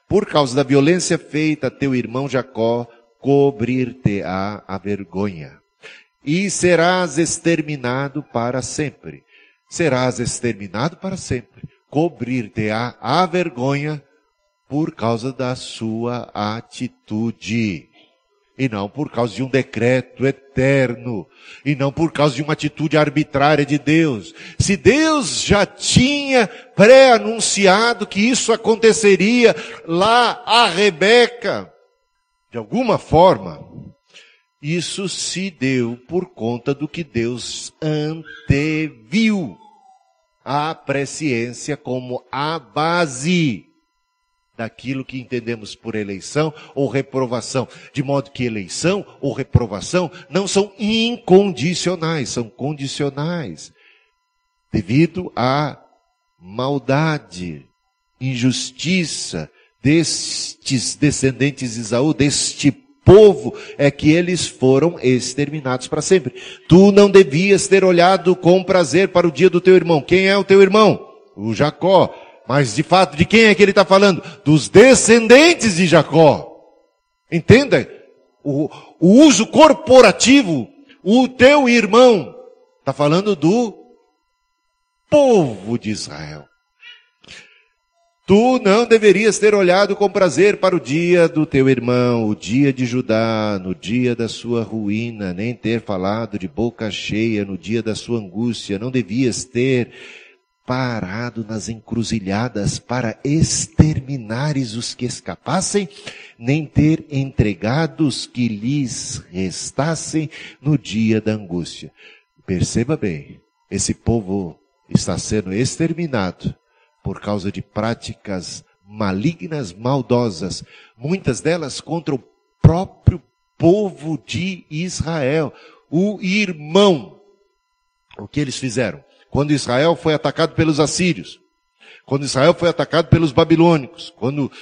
Por causa da violência feita a teu irmão Jacó, cobrir-te-á a vergonha, e serás exterminado para sempre. Serás exterminado para sempre. Cobrir-te-á a vergonha por causa da sua atitude. E não por causa de um decreto eterno. E não por causa de uma atitude arbitrária de Deus. Se Deus já tinha pré-anunciado que isso aconteceria lá a Rebeca, de alguma forma, isso se deu por conta do que Deus anteviu. A presciência como a base daquilo que entendemos por eleição ou reprovação. De modo que eleição ou reprovação não são incondicionais, são condicionais. Devido à maldade, injustiça, destes descendentes de Isaú, deste povo, é que eles foram exterminados para sempre. Tu não devias ter olhado com prazer para o dia do teu irmão. Quem é o teu irmão? O Jacó. Mas de fato, de quem é que ele está falando? Dos descendentes de Jacó. Entenda? O, o uso corporativo, o teu irmão, está falando do povo de Israel. Tu não deverias ter olhado com prazer para o dia do teu irmão, o dia de Judá, no dia da sua ruína, nem ter falado de boca cheia no dia da sua angústia. Não devias ter parado nas encruzilhadas para exterminares os que escapassem, nem ter entregado os que lhes restassem no dia da angústia. Perceba bem, esse povo está sendo exterminado por causa de práticas malignas, maldosas, muitas delas contra o próprio povo de Israel, o irmão. O que eles fizeram? Quando Israel foi atacado pelos assírios, quando Israel foi atacado pelos babilônicos, quando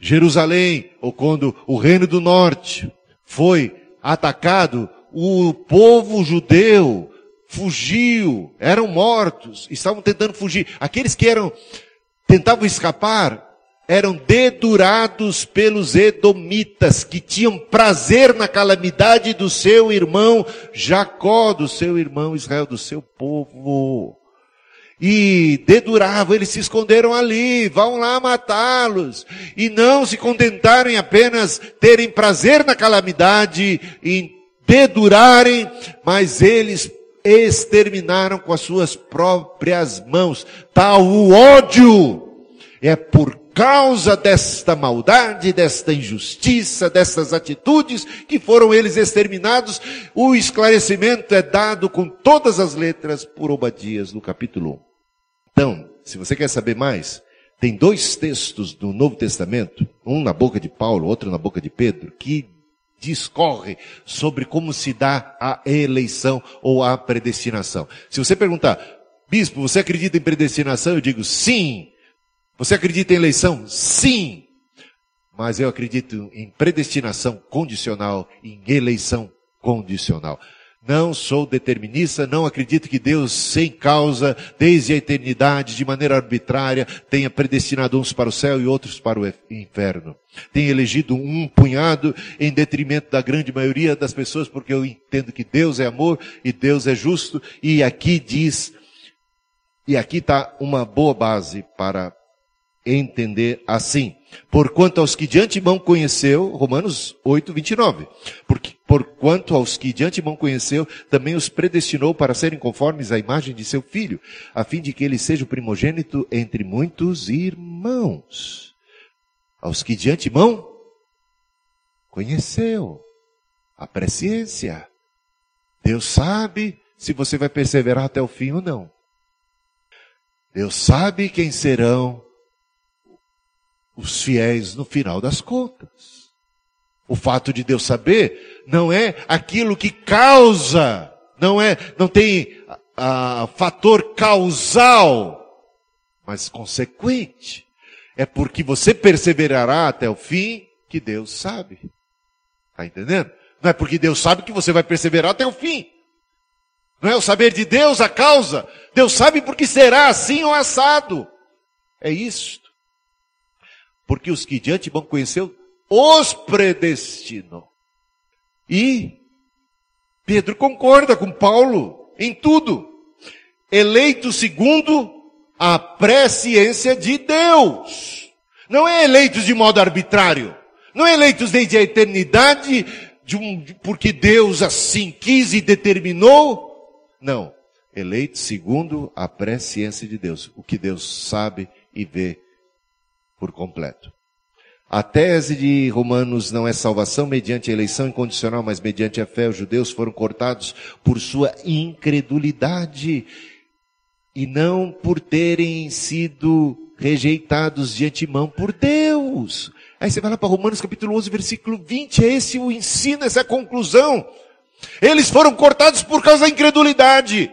Jerusalém, ou quando o reino do norte foi atacado, o povo judeu fugiu, eram mortos, estavam tentando fugir. Aqueles que eram tentavam escapar eram dedurados pelos edomitas, que tinham prazer na calamidade do seu irmão Jacó, do seu irmão Israel, do seu povo. E deduravam, eles se esconderam ali, vão lá matá-los. E não se contentaram em apenas terem prazer na calamidade, em dedurarem, mas eles exterminaram com as suas próprias mãos. Tal o ódio é por causa desta maldade, desta injustiça, dessas atitudes que foram eles exterminados, o esclarecimento é dado com todas as letras por Obadias no capítulo 1. Então, se você quer saber mais, tem dois textos do Novo Testamento, um na boca de Paulo, outro na boca de Pedro, que discorre sobre como se dá a eleição ou a predestinação. Se você perguntar, bispo, você acredita em predestinação? Eu digo sim. Você acredita em eleição? Sim. Mas eu acredito em predestinação condicional, em eleição condicional. Não sou determinista, não acredito que Deus, sem causa, desde a eternidade, de maneira arbitrária, tenha predestinado uns para o céu e outros para o inferno. Tenha elegido um punhado em detrimento da grande maioria das pessoas, porque eu entendo que Deus é amor e Deus é justo, e aqui diz, e aqui está uma boa base para entender assim. Porquanto aos que de antemão conheceu, Romanos 8, 29. Porque, porquanto aos que de antemão conheceu, também os predestinou para serem conformes à imagem de seu filho, a fim de que ele seja o primogênito entre muitos irmãos. Aos que de antemão conheceu. A presciência. Deus sabe se você vai perseverar até o fim ou não. Deus sabe quem serão os fiéis no final das contas. O fato de Deus saber não é aquilo que causa, não é, não tem a, fator causal, mas consequente. É porque você perseverará até o fim que Deus sabe. Está entendendo? Não é porque Deus sabe que você vai perseverar até o fim. Não é o saber de Deus a causa. Deus sabe porque será assim ou assado. É isso porque os que de antemão conheceu, os predestinou. E Pedro concorda com Paulo em tudo. Eleito segundo a presciência de Deus. Não é eleitos de modo arbitrário. Não é eleitos desde a eternidade, de um, porque Deus assim quis e determinou. Não. Eleitos segundo a presciência de Deus. O que Deus sabe e vê por completo. A tese de Romanos não é salvação mediante a eleição incondicional, mas mediante a fé. Os judeus foram cortados por sua incredulidade e não por terem sido rejeitados de antemão por Deus. Aí você vai lá para Romanos capítulo 11, versículo 20, é esse o ensino, essa é a conclusão. Eles foram cortados por causa da incredulidade.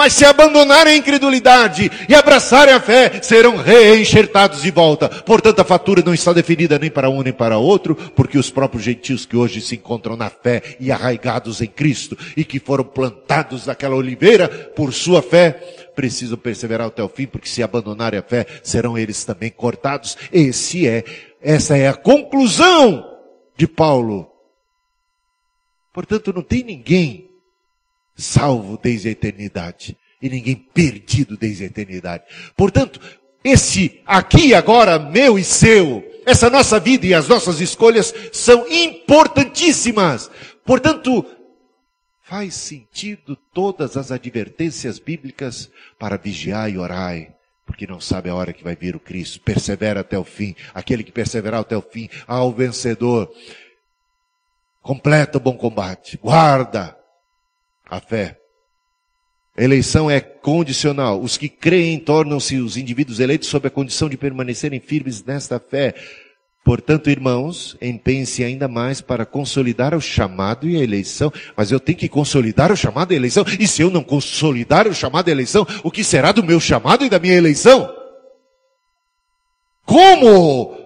Mas se abandonarem a incredulidade e abraçarem a fé, serão reenxertados de volta. Portanto, a fatura não está definida nem para um nem para outro, porque os próprios gentios que hoje se encontram na fé e arraigados em Cristo e que foram plantados naquela oliveira por sua fé, precisam perseverar até o fim, porque se abandonarem a fé, serão eles também cortados. Esse é, essa é a conclusão de Paulo. Portanto, não tem ninguém salvo desde a eternidade e ninguém perdido desde a eternidade. Portanto, esse aqui agora meu e seu, essa nossa vida e as nossas escolhas são importantíssimas. Portanto, faz sentido todas as advertências bíblicas para vigiar e orar, porque não sabe a hora que vai vir o Cristo. Persevera até o fim. Aquele que perseverar até o fim, ao vencedor. Completa o bom combate. Guarda a fé. A eleição é condicional. Os que creem tornam-se os indivíduos eleitos sob a condição de permanecerem firmes nesta fé. Portanto, irmãos, empenhem-se ainda mais para consolidar o chamado e a eleição. Mas eu tenho que consolidar o chamado e a eleição. E se eu não consolidar o chamado e a eleição, o que será do meu chamado e da minha eleição? Como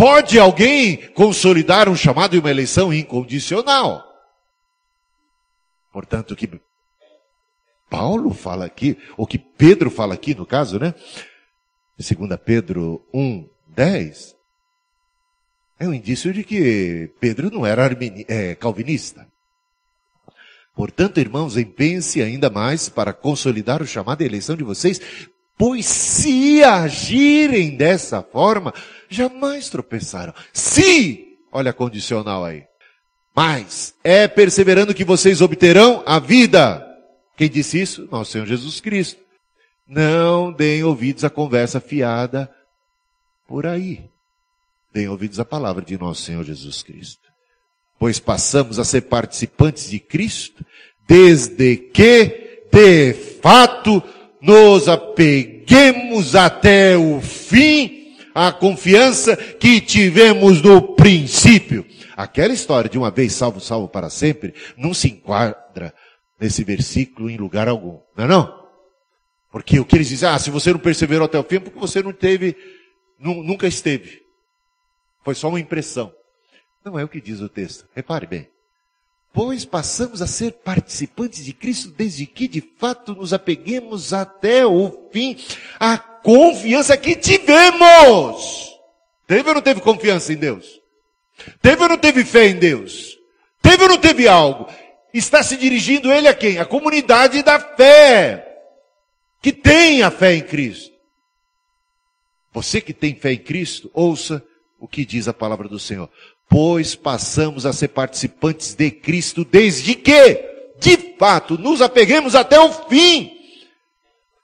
Pode alguém consolidar um chamado e uma eleição incondicional? Portanto, o que Paulo fala aqui, ou que Pedro fala aqui, no caso, né? Segunda Pedro 1, 10, é um indício de que Pedro não era é, calvinista. Portanto, irmãos, empenhe-se ainda mais para consolidar o chamado e eleição de vocês, pois se agirem dessa forma, jamais tropeçaram. Se, olha a condicional aí, mas é perseverando que vocês obterão a vida. Quem disse isso? Nosso Senhor Jesus Cristo. Não deem ouvidos à conversa fiada por aí. Deem ouvidos à palavra de nosso Senhor Jesus Cristo. Pois passamos a ser participantes de Cristo, desde que, de fato, nos apeguemos até o fim à confiança que tivemos no princípio. Aquela história de uma vez salvo, salvo para sempre, não se enquadra nesse versículo em lugar algum. Não é não? Porque o que eles dizem, ah, se você não perseverou até o fim, é porque você não teve, nunca esteve. Foi só uma impressão. Não é o que diz o texto. Repare bem. Pois passamos a ser participantes de Cristo desde que de fato nos apeguemos até o fim à confiança que tivemos. Teve ou não teve confiança em Deus? Teve ou não teve fé em Deus? Teve ou não teve algo? Está se dirigindo ele a quem? A comunidade da fé. Que tem a fé em Cristo. Você que tem fé em Cristo, ouça o que diz a palavra do Senhor. Pois passamos a ser participantes de Cristo desde que, de fato, nos apeguemos até o fim.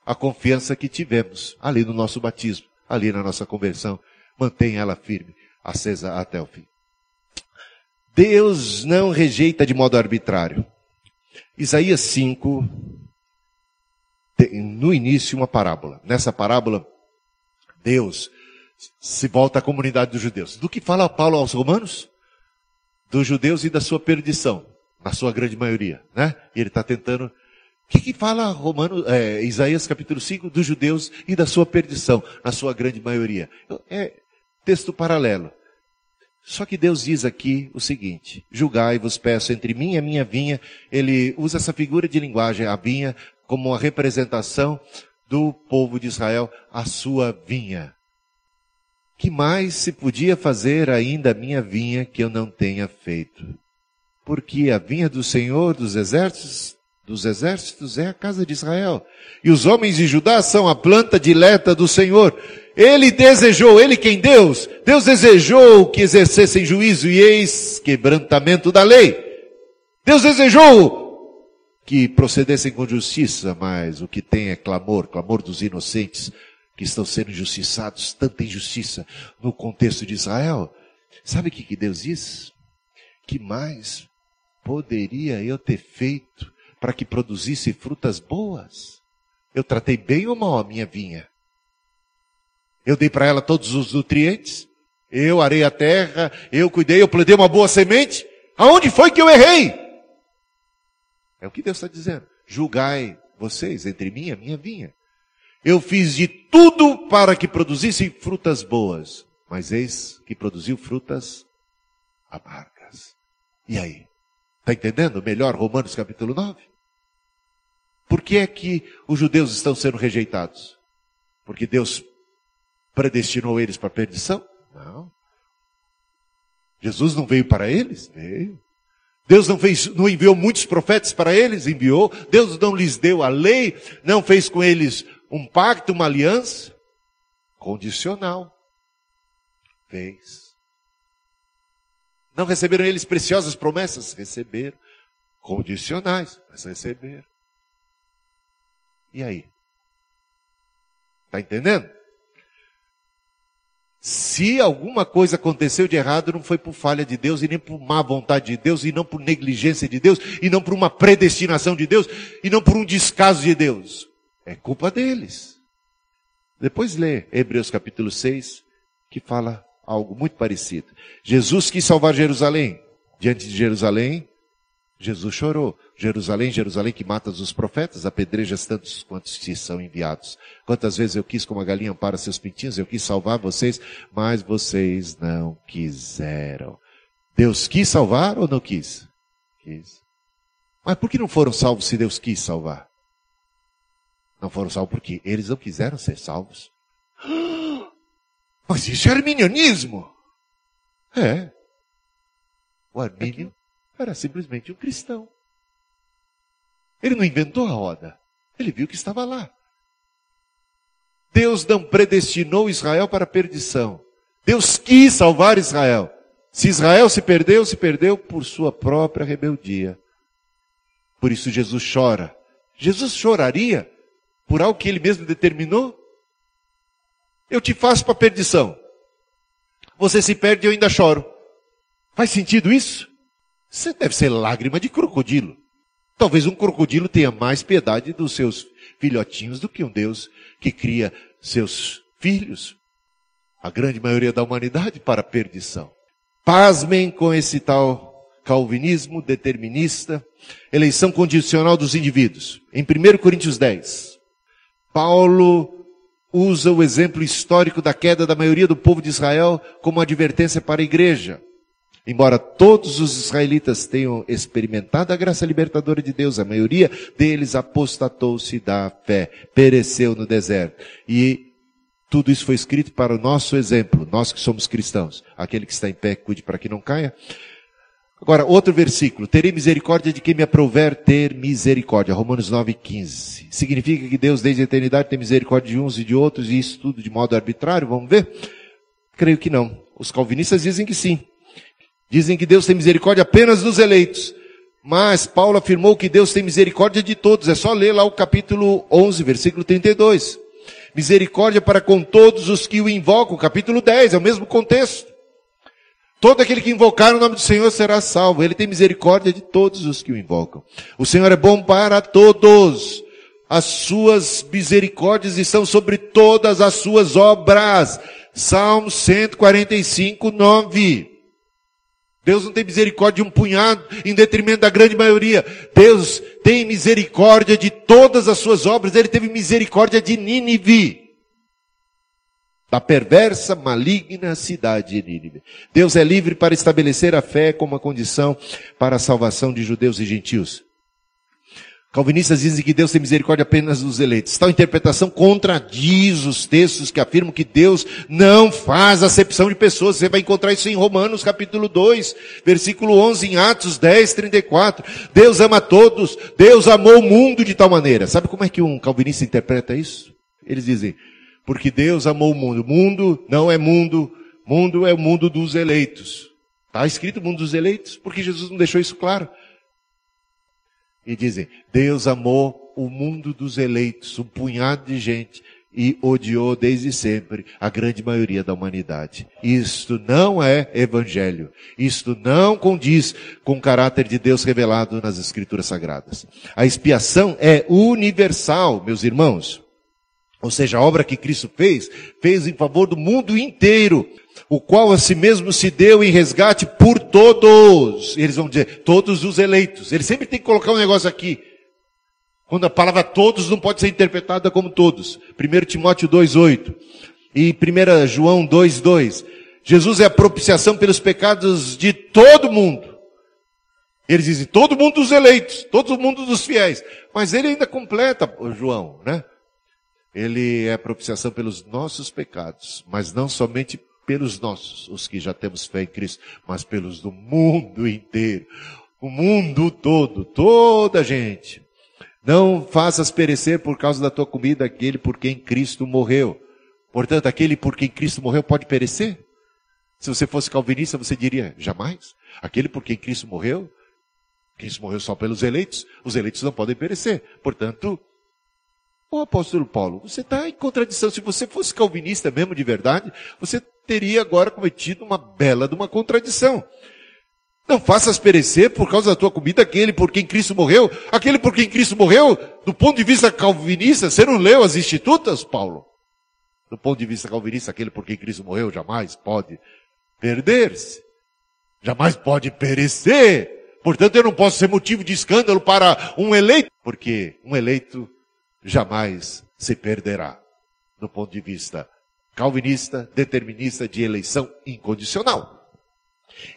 A confiança que tivemos ali no nosso batismo, ali na nossa conversão, mantém ela firme, acesa até o fim. Deus não rejeita de modo arbitrário. Isaías 5, tem no início uma parábola. Nessa parábola, Deus se volta à comunidade dos judeus. Do que fala Paulo aos romanos? Dos judeus e da sua perdição, na sua grande maioria, né? E ele está tentando. O que, que fala Romano, é, Isaías capítulo 5 dos judeus e da sua perdição, na sua grande maioria? É texto paralelo. Só que Deus diz aqui o seguinte: julgai-vos, peço, entre mim e a minha vinha. Ele usa essa figura de linguagem, a vinha, como uma representação do povo de Israel, a sua vinha. Que mais se podia fazer ainda a minha vinha que eu não tenha feito? Porque a vinha do Senhor dos exércitos, dos exércitos é a casa de Israel. E os homens de Judá são a planta dileta do Senhor. Ele desejou, ele quem Deus? Deus desejou que exercessem juízo e eis quebrantamento da lei. Deus desejou que procedessem com justiça, mas o que tem é clamor, clamor dos inocentes que estão sendo injustiçados, tanta injustiça no contexto de Israel. Sabe o que, que Deus diz? Que mais poderia eu ter feito para que produzisse frutas boas? Eu tratei bem ou mal a minha vinha? Eu dei para ela todos os nutrientes. Eu arei a terra, eu cuidei, eu plantei uma boa semente. Aonde foi que eu errei? É o que Deus está dizendo. Julgai vocês entre mim e a minha vinha. Eu fiz de tudo para que produzissem frutas boas, mas eis que produziu frutas amargas. E aí? Está entendendo melhor Romanos capítulo 9? Por que é que os judeus estão sendo rejeitados? Porque Deus predestinou eles para a perdição? Não. Jesus não veio para eles? Veio. Deus não, fez, não enviou muitos profetas para eles? Enviou. Deus não lhes deu a lei? Não fez com eles um pacto, uma aliança? Condicional. Fez. Não receberam eles preciosas promessas? Receberam. Condicionais, mas receberam. E aí? Está entendendo? Se alguma coisa aconteceu de errado, não foi por falha de Deus, e nem por má vontade de Deus, e não por negligência de Deus, e não por uma predestinação de Deus, e não por um descaso de Deus. É culpa deles. Depois lê Hebreus capítulo 6, que fala algo muito parecido. Jesus quis salvar Jerusalém. Diante de Jerusalém, Jesus chorou. Jerusalém, Jerusalém que matas os profetas, apedrejas tantos quantos te são enviados. Quantas vezes eu quis, como a galinha para seus pintinhos, eu quis salvar vocês, mas vocês não quiseram. Deus quis salvar ou não quis? Quis. Mas por que não foram salvos se Deus quis salvar? Não foram salvos porque eles não quiseram ser salvos. Mas isso é arminianismo. É. O armínio era simplesmente um cristão. Ele não inventou a roda. Ele viu que estava lá. Deus não predestinou Israel para a perdição. Deus quis salvar Israel. Se Israel se perdeu, se perdeu por sua própria rebeldia. Por isso Jesus chora. Jesus choraria por algo que ele mesmo determinou? Eu te faço para a perdição. Você se perde e eu ainda choro. Faz sentido isso? Você deve ser lágrima de crocodilo. Talvez um crocodilo tenha mais piedade dos seus filhotinhos do que um Deus que cria seus filhos, a grande maioria da humanidade, para a perdição. Pasmem com esse tal calvinismo determinista, eleição condicional dos indivíduos. Em 1 Coríntios 10, Paulo usa o exemplo histórico da queda da maioria do povo de Israel como advertência para a igreja. Embora todos os israelitas tenham experimentado a graça libertadora de Deus, a maioria deles apostatou-se da fé, pereceu no deserto. E tudo isso foi escrito para o nosso exemplo, nós que somos cristãos. Aquele que está em pé, cuide para que não caia. Agora, outro versículo. Terei misericórdia de quem me aprover ter misericórdia. Romanos 9, 15. Significa que Deus, desde a eternidade, tem misericórdia de uns e de outros, e isso tudo de modo arbitrário? Vamos ver? Creio que não. Os calvinistas dizem que sim. Dizem que Deus tem misericórdia apenas dos eleitos. Mas Paulo afirmou que Deus tem misericórdia de todos. É só ler lá o capítulo 11, versículo 32. Misericórdia para com todos os que o invocam. Capítulo 10, é o mesmo contexto. Todo aquele que invocar o nome do Senhor será salvo. Ele tem misericórdia de todos os que o invocam. O Senhor é bom para todos. As suas misericórdias estão sobre todas as suas obras. Salmo 145, 9. Deus não tem misericórdia de um punhado em detrimento da grande maioria. Deus tem misericórdia de todas as suas obras. Ele teve misericórdia de Nínive. Da perversa, maligna cidade de Nínive. Deus é livre para estabelecer a fé como uma condição para a salvação de judeus e gentios. Calvinistas dizem que Deus tem misericórdia apenas dos eleitos. Tal interpretação contradiz os textos que afirmam que Deus não faz acepção de pessoas. Você vai encontrar isso em Romanos capítulo 2, versículo 11, em Atos 10, 34. Deus ama todos. Deus amou o mundo de tal maneira. Sabe como é que um calvinista interpreta isso? Eles dizem, porque Deus amou o mundo. Mundo não é mundo. Mundo é o mundo dos eleitos. Está escrito mundo dos eleitos? Porque Jesus não deixou isso claro. E dizem, Deus amou o mundo dos eleitos, um punhado de gente, e odiou desde sempre a grande maioria da humanidade. Isto não é evangelho. Isto não condiz com o caráter de Deus revelado nas escrituras sagradas. A expiação é universal, meus irmãos. Ou seja, a obra que Cristo fez, fez em favor do mundo inteiro o qual a si mesmo se deu em resgate por todos. Eles vão dizer, todos os eleitos. Ele sempre tem que colocar um negócio aqui. Quando a palavra todos não pode ser interpretada como todos. 1 Timóteo 2,8 e 1 João 2,2. Jesus é a propiciação pelos pecados de todo mundo. Eles dizem, todo mundo dos eleitos, todo mundo dos fiéis. Mas ele ainda completa, João, né? Ele é propiciação pelos nossos pecados, mas não somente pelos nossos, os que já temos fé em Cristo, mas pelos do mundo inteiro. O mundo todo, toda a gente. Não faças perecer por causa da tua comida aquele por quem Cristo morreu. Portanto, aquele por quem Cristo morreu pode perecer? Se você fosse calvinista, você diria, jamais. Aquele por quem Cristo morreu, Cristo morreu só pelos eleitos, os eleitos não podem perecer. Portanto, o apóstolo Paulo, você está em contradição. Se você fosse calvinista mesmo de verdade, você teria agora cometido uma bela de uma contradição. Não faças perecer por causa da tua comida aquele por quem Cristo morreu. Aquele por quem Cristo morreu, do ponto de vista calvinista, você não leu as institutas, Paulo? Do ponto de vista calvinista, aquele por quem Cristo morreu jamais pode perder-se. Jamais pode perecer. Portanto, eu não posso ser motivo de escândalo para um eleito, porque um eleito jamais se perderá, do ponto de vista calvinista, determinista de eleição incondicional.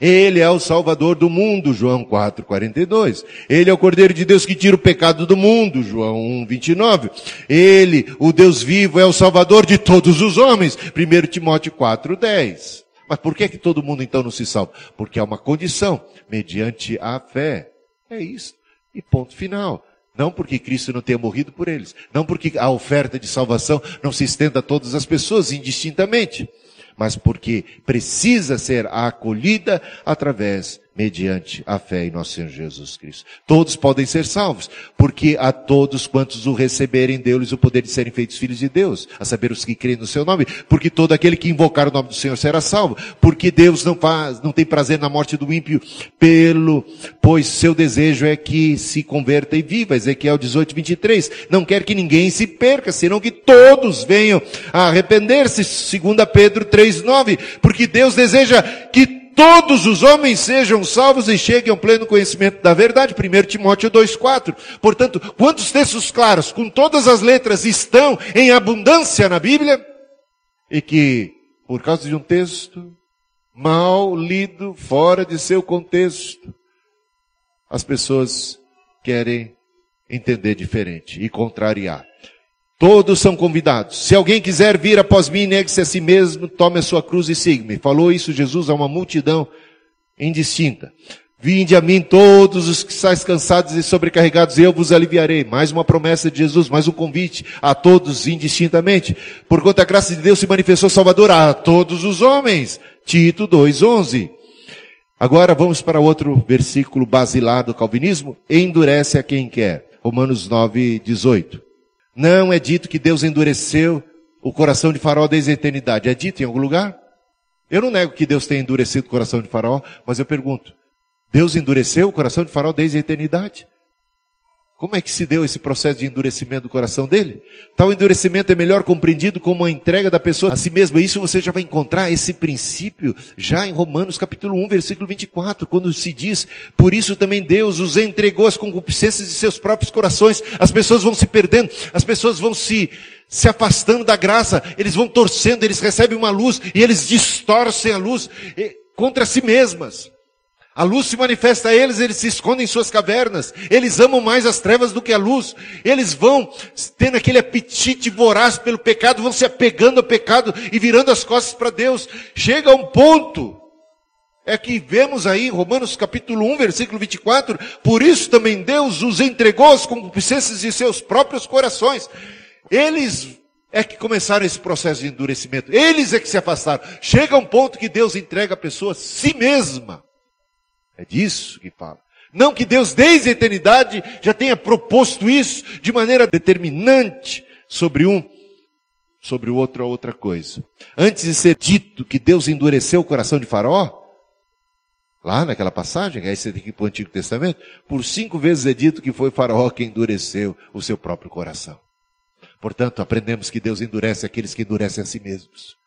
Ele é o Salvador do mundo, João 4, 42. Ele é o Cordeiro de Deus que tira o pecado do mundo, João 1, 29. Ele, o Deus vivo, é o Salvador de todos os homens, 1 Timóteo 4, 10. Mas por que, que todo mundo então não se salva? Porque há uma condição, mediante a fé. É isso. E ponto final. Não porque Cristo não tenha morrido por eles. Não porque a oferta de salvação não se estenda a todas as pessoas indistintamente. Mas porque precisa ser acolhida através mediante a fé em nosso Senhor Jesus Cristo. Todos podem ser salvos, porque a todos quantos o receberem, deu-lhes o poder de serem feitos filhos de Deus, a saber os que creem no seu nome, porque todo aquele que invocar o nome do Senhor será salvo, porque Deus não faz, não tem prazer na morte do ímpio, pelo, pois seu desejo é que se converta e viva, Ezequiel 18, 23, não quer que ninguém se perca, senão que todos venham a arrepender-se, segundo Pedro 3, 9, porque Deus deseja que todos os homens sejam salvos e cheguem ao pleno conhecimento da verdade. 1 Timóteo 2,4. Portanto, quantos textos claros, com todas as letras, estão em abundância na Bíblia? E que, por causa de um texto mal lido, fora de seu contexto, as pessoas querem entender diferente e contrariar. Todos são convidados. Se alguém quiser vir após mim, negue-se a si mesmo, tome a sua cruz e siga-me. Falou isso Jesus a uma multidão indistinta. Vinde a mim todos os que estáis cansados e sobrecarregados, eu vos aliviarei. Mais uma promessa de Jesus, mais um convite a todos indistintamente. Por conta a graça de Deus se manifestou Salvador a todos os homens. Tito 2:11. Agora vamos para outro versículo basilar do calvinismo. Endurece a quem quer. Romanos 9:18. Não é dito que Deus endureceu o coração de Faraó desde a eternidade. É dito em algum lugar? Eu não nego que Deus tenha endurecido o coração de Faraó, mas eu pergunto: Deus endureceu o coração de Faraó desde a eternidade? Como é que se deu esse processo de endurecimento do coração dele? Tal endurecimento é melhor compreendido como a entrega da pessoa a si mesma. Isso você já vai encontrar esse princípio já em Romanos capítulo 1, versículo 24, quando se diz, por isso também Deus os entregou às concupiscências de seus próprios corações. As pessoas vão se perdendo, as pessoas vão se, se afastando da graça, eles vão torcendo, eles recebem uma luz e eles distorcem a luz contra si mesmas. A luz se manifesta a eles, eles se escondem em suas cavernas. Eles amam mais as trevas do que a luz. Eles vão tendo aquele apetite voraz pelo pecado, vão se apegando ao pecado e virando as costas para Deus. Chega a um ponto, é que vemos aí em Romanos capítulo 1, versículo 24, por isso também Deus os entregou às concupiscências de seus próprios corações. Eles é que começaram esse processo de endurecimento. Eles é que se afastaram. Chega a um ponto que Deus entrega a pessoa a si mesma é disso que fala. Não que Deus, desde a eternidade, já tenha proposto isso de maneira determinante sobre um, sobre o outro, outra coisa. Antes de ser dito que Deus endureceu o coração de Faraó, lá naquela passagem, aí você tem que ir para o Antigo Testamento, por cinco vezes é dito que foi Faraó que endureceu o seu próprio coração. Portanto, aprendemos que Deus endurece aqueles que endurecem a si mesmos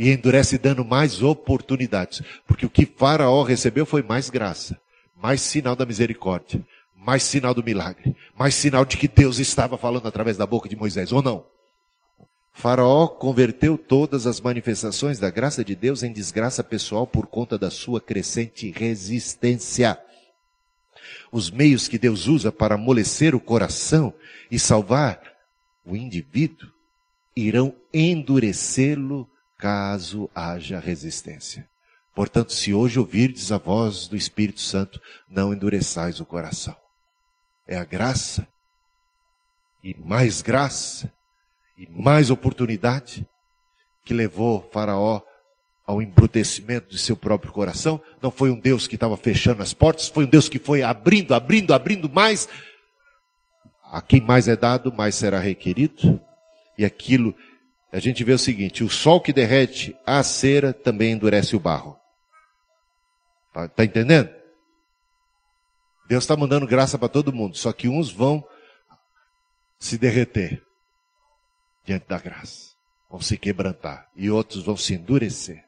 e endurece dando mais oportunidades. Porque o que Faraó recebeu foi mais graça, mais sinal da misericórdia, mais sinal do milagre, mais sinal de que Deus estava falando através da boca de Moisés, ou não? Faraó converteu todas as manifestações da graça de Deus em desgraça pessoal por conta da sua crescente resistência. Os meios que Deus usa para amolecer o coração e salvar o indivíduo irão endurecê-lo caso haja resistência. Portanto, se hoje ouvirdes a voz do Espírito Santo, não endureçais o coração. É a graça, e mais graça, e mais oportunidade, que levou Faraó ao embrutecimento de seu próprio coração. Não foi um Deus que estava fechando as portas, foi um Deus que foi abrindo, abrindo, abrindo mais. A quem mais é dado, mais será requerido. E aquilo a gente vê o seguinte: o sol que derrete a cera também endurece o barro. Tá, tá entendendo? Deus está mandando graça para todo mundo, só que uns vão se derreter diante da graça, vão se quebrantar, e outros vão se endurecer.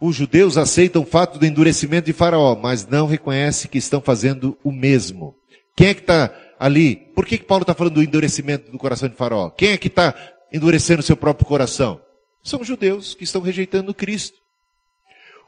Os judeus aceitam o fato do endurecimento de Faraó, mas não reconhecem que estão fazendo o mesmo. Quem é que está ali? Por que, que Paulo está falando do endurecimento do coração de Faraó? Quem é que está endurecendo seu próprio coração? São judeus que estão rejeitando Cristo.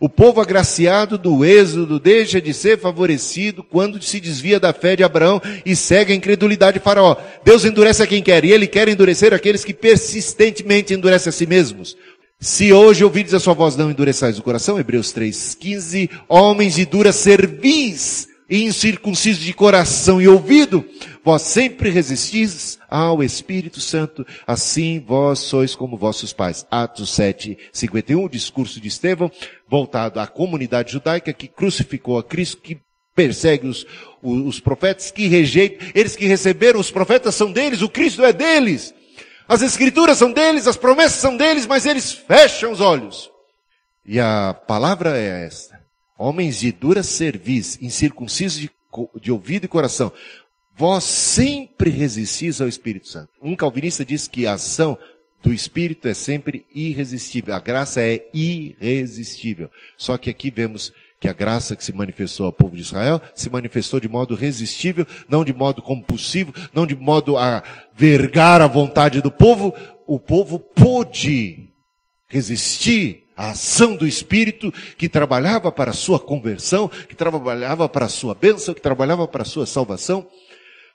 O povo agraciado do êxodo deixa de ser favorecido quando se desvia da fé de Abraão e segue a incredulidade de Faraó. Deus endurece a quem quer, e ele quer endurecer aqueles que persistentemente endurecem a si mesmos. Se hoje ouvides a sua voz, não endureçais o coração, Hebreus 3,15, homens de dura cerviz, incircuncisos de coração e ouvido, vós sempre resistis ao Espírito Santo, assim vós sois como vossos pais. Atos 7, 51, discurso de Estevão, voltado à comunidade judaica que crucificou a Cristo, que persegue os, os profetas, que rejeita, eles que receberam os profetas são deles, o Cristo é deles. As escrituras são deles, as promessas são deles, mas eles fecham os olhos. E a palavra é esta. Homens de dura cerviz, incircuncisos de, de ouvido e coração, vós sempre resistis ao Espírito Santo. Um calvinista diz que a ação do Espírito é sempre irresistível. A graça é irresistível. Só que aqui vemos que a graça que se manifestou ao povo de Israel se manifestou de modo resistível, não de modo compulsivo, não de modo a vergar a vontade do povo. O povo pôde resistir à ação do Espírito que trabalhava para a sua conversão, que trabalhava para a sua bênção, que trabalhava para a sua salvação.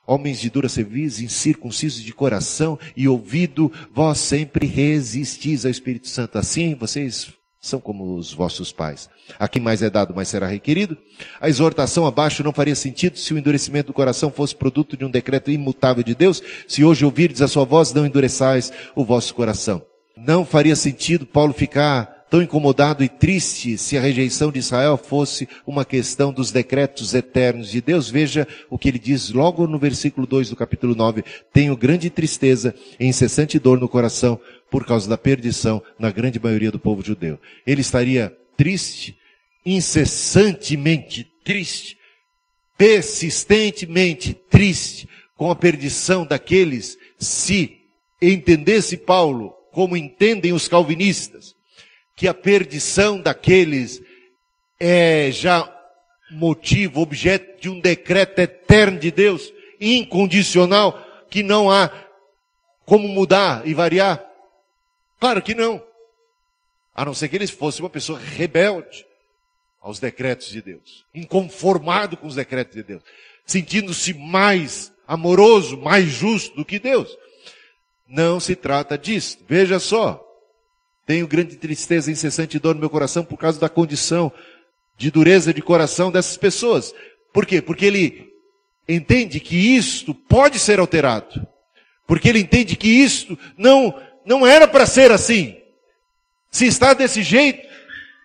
Homens de dura cerviz, incircuncisos de coração e ouvido, vós sempre resistis ao Espírito Santo. Assim vocês são como os vossos pais. A quem mais é dado, mais será requerido. A exortação abaixo não faria sentido se o endurecimento do coração fosse produto de um decreto imutável de Deus. Se hoje ouvirdes a sua voz, não endureçais o vosso coração. Não faria sentido Paulo ficar tão incomodado e triste se a rejeição de Israel fosse uma questão dos decretos eternos de Deus. Veja o que ele diz logo no versículo 2 do capítulo 9. Tenho grande tristeza e incessante dor no coração por causa da perdição na grande maioria do povo judeu. Ele estaria triste, incessantemente triste, persistentemente triste com a perdição daqueles se entendesse Paulo como entendem os calvinistas, que a perdição daqueles é já motivo, objeto de um decreto eterno de Deus, incondicional, que não há como mudar e variar. Claro que não. A não ser que ele fosse uma pessoa rebelde aos decretos de Deus, inconformado com os decretos de Deus, sentindo-se mais amoroso, mais justo do que Deus. Não se trata disso. Veja só. Tenho grande tristeza incessante e dor no meu coração por causa da condição de dureza de coração dessas pessoas. Por quê? Porque ele entende que isto pode ser alterado. Porque ele entende que isto não não era para ser assim. Se está desse jeito,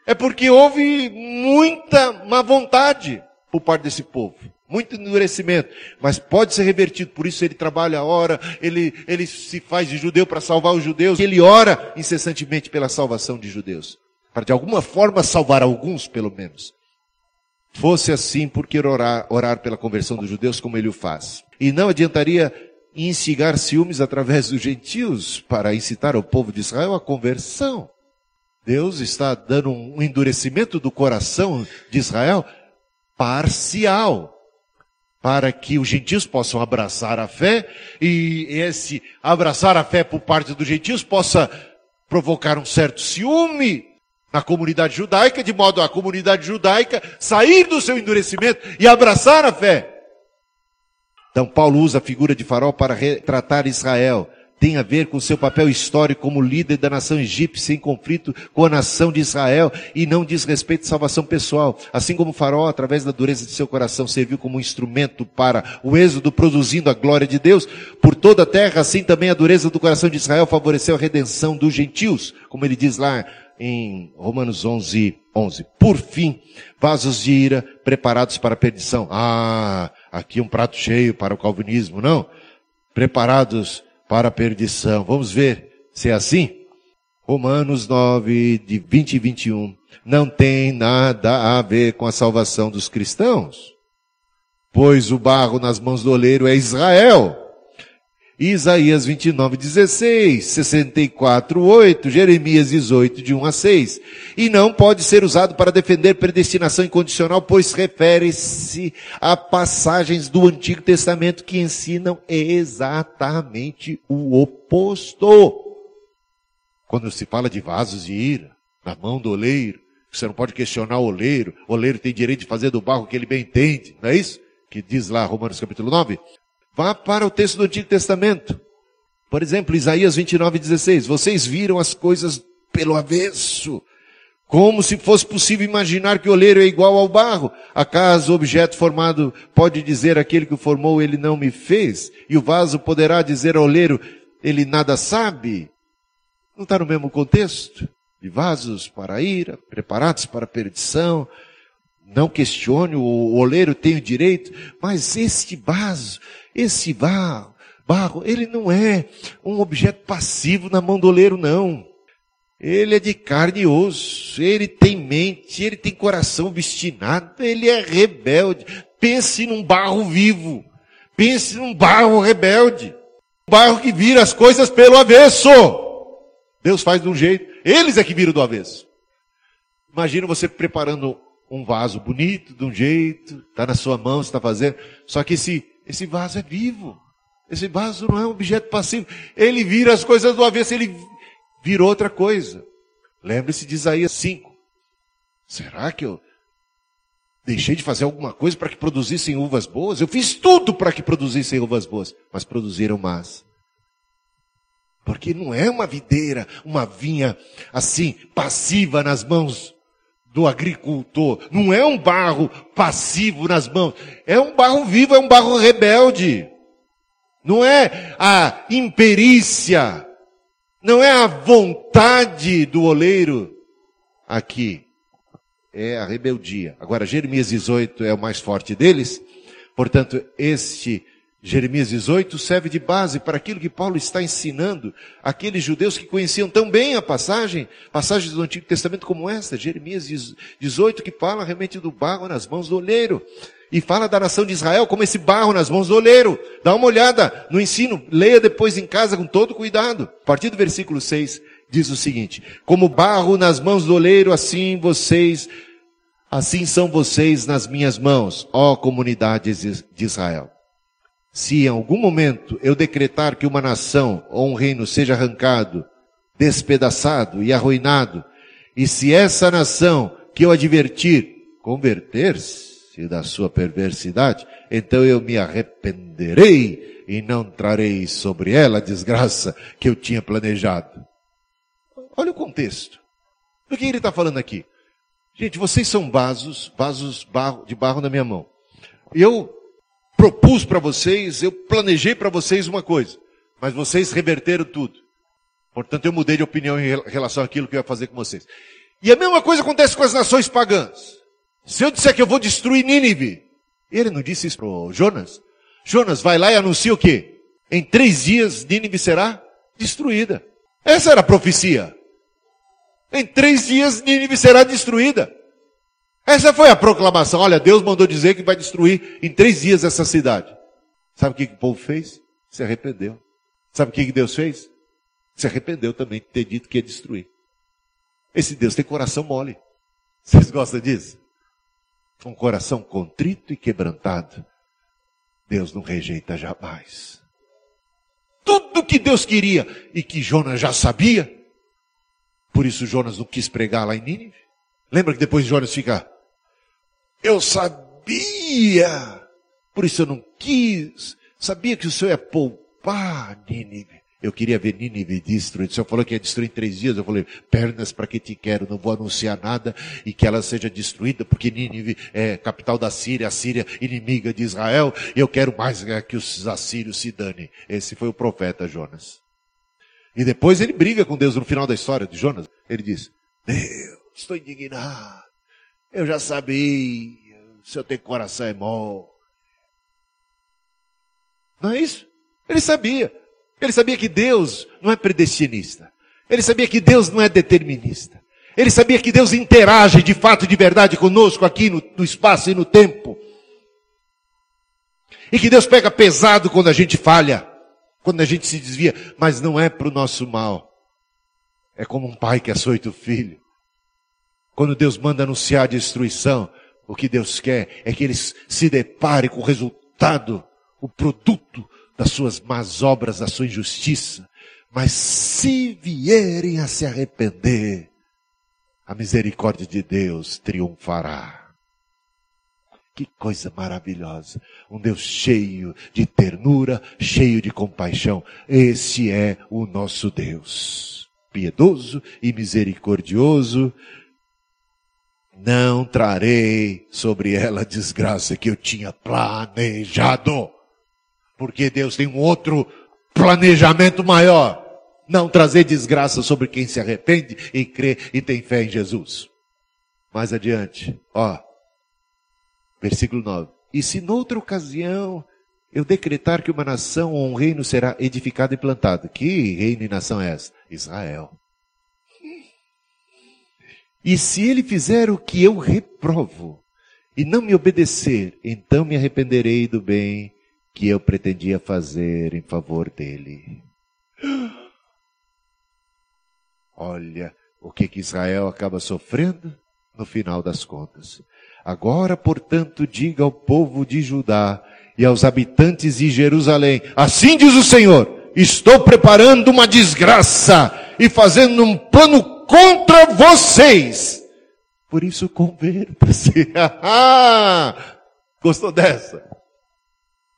é porque houve muita má vontade por parte desse povo. Muito endurecimento. Mas pode ser revertido. Por isso ele trabalha, ora, ele, ele se faz de judeu para salvar os judeus. Ele ora incessantemente pela salvação de judeus. Para de alguma forma salvar alguns, pelo menos. Fosse assim, por que orar, orar pela conversão dos judeus como ele o faz? E não adiantaria instigar ciúmes através dos gentios para incitar o povo de Israel à conversão. Deus está dando um endurecimento do coração de Israel parcial, para que os gentios possam abraçar a fé e esse abraçar a fé por parte dos gentios possa provocar um certo ciúme na comunidade judaica, de modo a comunidade judaica sair do seu endurecimento e abraçar a fé. Então Paulo usa a figura de farol para retratar Israel. Tem a ver com seu papel histórico como líder da nação egípcia em conflito com a nação de Israel e não diz respeito à salvação pessoal. Assim como o farol, através da dureza de seu coração, serviu como um instrumento para o êxodo produzindo a glória de Deus por toda a terra, assim também a dureza do coração de Israel favoreceu a redenção dos gentios, como ele diz lá em Romanos 11, 11. Por fim, vasos de ira preparados para a perdição. Ah, aqui um prato cheio para o calvinismo, não. Preparados para a perdição. Vamos ver se é assim? Romanos 9, de 20 e 21. Não tem nada a ver com a salvação dos cristãos. Pois o barro nas mãos do oleiro é Israel. Isaías 29, 16, 64, 8, Jeremias 18, de 1 a 6. E não pode ser usado para defender predestinação incondicional, pois refere-se a passagens do Antigo Testamento que ensinam exatamente o oposto. Quando se fala de vasos de ira, na mão do oleiro, você não pode questionar o oleiro, o oleiro tem direito de fazer do barro que ele bem entende, não é isso? Que diz lá Romanos capítulo 9. Vá para o texto do Antigo Testamento. Por exemplo, Isaías 29, 16. Vocês viram as coisas pelo avesso. Como se fosse possível imaginar que o oleiro é igual ao barro. Acaso o objeto formado pode dizer aquele que o formou, ele não me fez? E o vaso poderá dizer ao oleiro, ele nada sabe? Não está no mesmo contexto? De vasos para a ira, preparados para a perdição. Não questione, o oleiro tem o direito, mas este vaso esse barro, barro, ele não é um objeto passivo na mão do oleiro, não. Ele é de carne e osso, ele tem mente, ele tem coração obstinado, ele é rebelde. Pense num barro vivo. Pense num barro rebelde. Um barro que vira as coisas pelo avesso. Deus faz de um jeito, eles é que viram do avesso. Imagina você preparando um vaso bonito, de um jeito, está na sua mão, está fazendo, só que esse esse vaso é vivo. Esse vaso não é um objeto passivo. Ele vira as coisas do avesso, ele vira outra coisa. Lembre-se de Isaías 5. Será que eu deixei de fazer alguma coisa para que produzissem uvas boas? Eu fiz tudo para que produzissem uvas boas, mas produziram más. Porque não é uma videira, uma vinha assim, passiva nas mãos do agricultor. Não é um barro passivo nas mãos. É um barro vivo, é um barro rebelde. Não é a imperícia. Não é a vontade do oleiro aqui. É a rebeldia. Agora, Jeremias 18 é o mais forte deles. Portanto, este Jeremias 18 serve de base para aquilo que Paulo está ensinando aqueles judeus que conheciam tão bem a passagem, passagens do Antigo Testamento como esta, Jeremias 18, que fala realmente do barro nas mãos do olheiro. E fala da nação de Israel como esse barro nas mãos do olheiro. Dá uma olhada no ensino, leia depois em casa com todo cuidado. A partir do versículo 6 diz o seguinte: Como barro nas mãos do olheiro, assim vocês, assim são vocês nas minhas mãos, ó comunidades de Israel. Se em algum momento eu decretar que uma nação ou um reino seja arrancado, despedaçado e arruinado, e se essa nação que eu advertir converter-se da sua perversidade, então eu me arrependerei e não trarei sobre ela a desgraça que eu tinha planejado. Olha o contexto. Do que ele está falando aqui? Gente, vocês são vasos, vasos de barro na minha mão. Eu propus para vocês, eu planejei para vocês uma coisa, mas vocês reverteram tudo. Portanto, eu mudei de opinião em relação àquilo que eu ia fazer com vocês. E a mesma coisa acontece com as nações pagãs. Se eu disser que eu vou destruir Nínive, ele não disse isso para Jonas? Jonas, vai lá e anuncia o quê? Em três dias Nínive será destruída. Essa era a profecia. Em três dias Nínive será destruída. Essa foi a proclamação. Olha, Deus mandou dizer que vai destruir em três dias essa cidade. Sabe o que, o povo fez? Se arrependeu. Sabe o que, que Deus fez? Se arrependeu também de ter dito que ia destruir. Esse Deus tem coração mole. Vocês gostam disso? Um coração contrito e quebrantado. Deus não rejeita jamais. Tudo que Deus queria e que Jonas já sabia. Por isso Jonas não quis pregar lá em Nínive. Lembra que depois Jonas fica eu sabia, por isso eu não quis. Sabia que o Senhor ia poupar Nínive. Eu queria ver Nínive destruída. O Senhor falou que ia destruir em três dias. Eu falei, pernas para que te quero, não vou anunciar nada e que ela seja destruída, porque Nínive é capital da Síria, a Síria inimiga de Israel. E eu quero mais que os assírios se danem. Esse foi o profeta Jonas. E depois ele briga com Deus no final da história de Jonas. Ele diz, Deus, estou indignado. Eu já sabia, se eu tenho coração é mole. Não é isso? Ele sabia. Ele sabia que Deus não é predestinista. Ele sabia que Deus não é determinista. Ele sabia que Deus interage de fato de verdade conosco aqui no, no espaço e no tempo. E que Deus pega pesado quando a gente falha. Quando a gente se desvia, mas não é para o nosso mal. É como um pai que açoita o filho. Quando Deus manda anunciar a destruição, o que Deus quer é que eles se deparem com o resultado, o produto das suas más obras, da sua injustiça. Mas se vierem a se arrepender, a misericórdia de Deus triunfará. Que coisa maravilhosa. Um Deus cheio de ternura, cheio de compaixão. Esse é o nosso Deus. Piedoso e misericordioso. Não trarei sobre ela a desgraça que eu tinha planejado. Porque Deus tem um outro planejamento maior. Não trazer desgraça sobre quem se arrepende e crê e tem fé em Jesus. Mais adiante, ó, versículo 9. E se noutra ocasião eu decretar que uma nação ou um reino será edificado e plantado, que reino e nação é essa? Israel. E se ele fizer o que eu reprovo e não me obedecer, então me arrependerei do bem que eu pretendia fazer em favor dele. Olha o que, que Israel acaba sofrendo no final das contas. Agora, portanto, diga ao povo de Judá e aos habitantes de Jerusalém: Assim diz o Senhor, estou preparando uma desgraça e fazendo um plano contra vocês. Por isso, converta-se. Gostou dessa?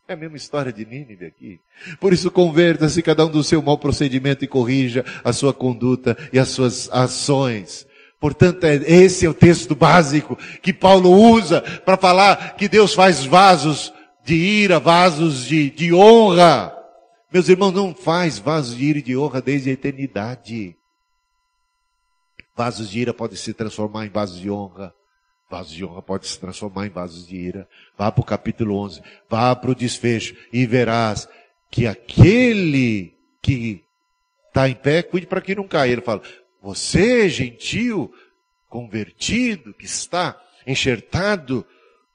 É a mesma história de Nínive aqui. Por isso, converta-se cada um do seu mau procedimento e corrija a sua conduta e as suas ações. Portanto, é, esse é o texto básico que Paulo usa para falar que Deus faz vasos de ira, vasos de, de honra. Meus irmãos, não faz vasos de ira e de honra desde a eternidade. Vasos de ira podem se transformar em vasos de honra. Vasos de honra pode se transformar em vasos de ira. Vá para o capítulo 11. Vá para o desfecho e verás que aquele que está em pé, cuide para que não caia. Ele fala, você, gentil, convertido, que está enxertado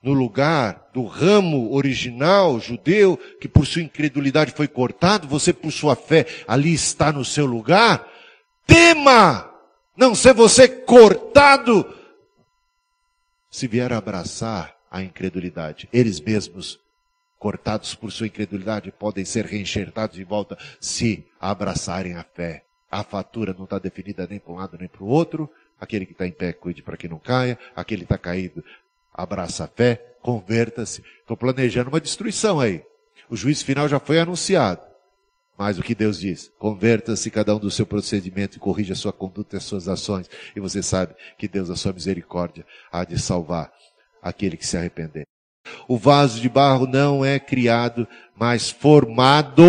no lugar do ramo original judeu, que por sua incredulidade foi cortado, você por sua fé ali está no seu lugar, tema não ser você cortado se vier abraçar a incredulidade. Eles mesmos, cortados por sua incredulidade, podem ser reenxertados de volta se abraçarem a fé. A fatura não está definida nem para um lado nem para o outro. Aquele que está em pé, cuide para que não caia. Aquele que está caído, abraça a fé, converta-se. Estou planejando uma destruição aí. O juízo final já foi anunciado. Mas o que Deus diz? Converta-se cada um do seu procedimento e corrija a sua conduta e as suas ações. E você sabe que Deus, a sua misericórdia, há de salvar aquele que se arrepender. O vaso de barro não é criado, mas formado.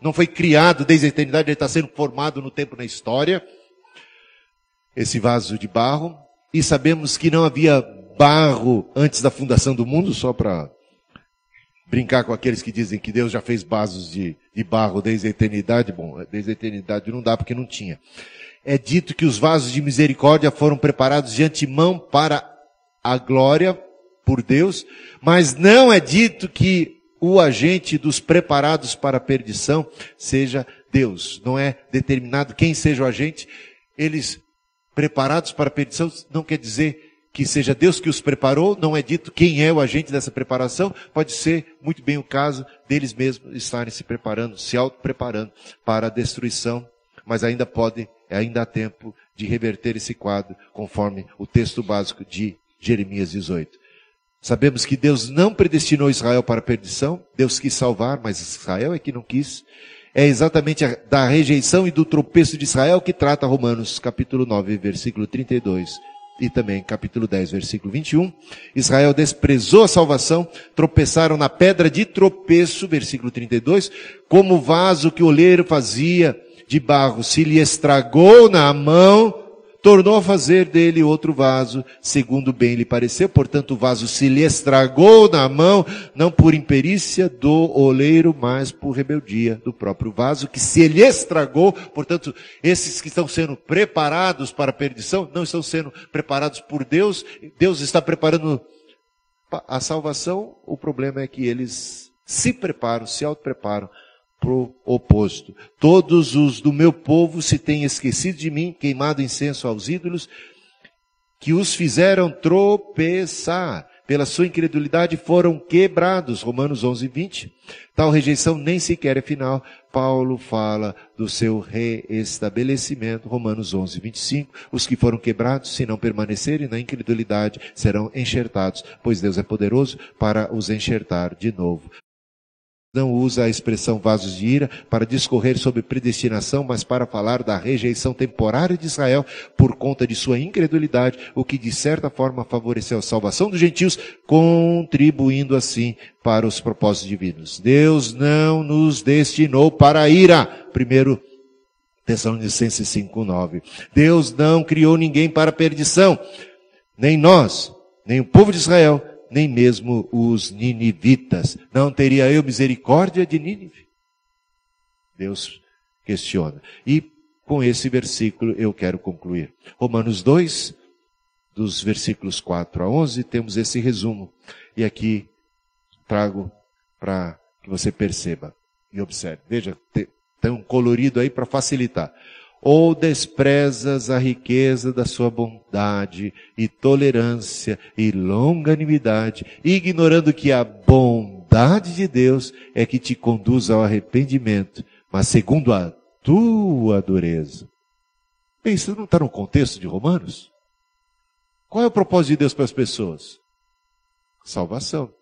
Não foi criado desde a eternidade, ele está sendo formado no tempo na história. Esse vaso de barro. E sabemos que não havia barro antes da fundação do mundo, só para brincar com aqueles que dizem que Deus já fez vasos de, de barro desde a eternidade. Bom, desde a eternidade não dá porque não tinha. É dito que os vasos de misericórdia foram preparados de antemão para a glória por Deus, mas não é dito que o agente dos preparados para a perdição seja Deus. Não é determinado quem seja o agente. Eles preparados para a perdição não quer dizer que seja Deus que os preparou, não é dito quem é o agente dessa preparação, pode ser muito bem o caso deles mesmos estarem se preparando, se auto-preparando para a destruição, mas ainda pode, ainda há tempo de reverter esse quadro, conforme o texto básico de Jeremias 18. Sabemos que Deus não predestinou Israel para a perdição, Deus quis salvar, mas Israel é que não quis. É exatamente da rejeição e do tropeço de Israel que trata Romanos capítulo 9, versículo 32 e também capítulo 10, versículo 21. Israel desprezou a salvação, tropeçaram na pedra de tropeço, versículo 32, como o vaso que o oleiro fazia de barro se lhe estragou na mão, tornou a fazer dele outro vaso, segundo bem lhe pareceu. Portanto, o vaso se lhe estragou na mão, não por imperícia do oleiro, mas por rebeldia do próprio vaso, que se lhe estragou. Portanto, esses que estão sendo preparados para a perdição, não estão sendo preparados por Deus. Deus está preparando a salvação. O problema é que eles se preparam, se auto-preparam pro oposto. Todos os do meu povo se têm esquecido de mim, queimado incenso aos ídolos, que os fizeram tropeçar. Pela sua incredulidade foram quebrados. Romanos 11, 20. Tal rejeição nem sequer é final. Paulo fala do seu reestabelecimento. Romanos 11, 25. Os que foram quebrados, se não permanecerem na incredulidade, serão enxertados, pois Deus é poderoso para os enxertar de novo não usa a expressão vasos de ira para discorrer sobre predestinação, mas para falar da rejeição temporária de Israel por conta de sua incredulidade, o que de certa forma favoreceu a salvação dos gentios, contribuindo assim para os propósitos divinos. Deus não nos destinou para a ira. Primeiro Tessalonicenses 5:9. Deus não criou ninguém para perdição, nem nós, nem o povo de Israel, nem mesmo os ninivitas. Não teria eu misericórdia de Nínive? Deus questiona. E com esse versículo eu quero concluir. Romanos 2, dos versículos 4 a 11, temos esse resumo. E aqui trago para que você perceba e observe. Veja, tão colorido aí para facilitar ou desprezas a riqueza da sua bondade e tolerância e longanimidade, ignorando que a bondade de Deus é que te conduz ao arrependimento, mas segundo a tua dureza. Bem, isso não está no contexto de Romanos? Qual é o propósito de Deus para as pessoas? Salvação.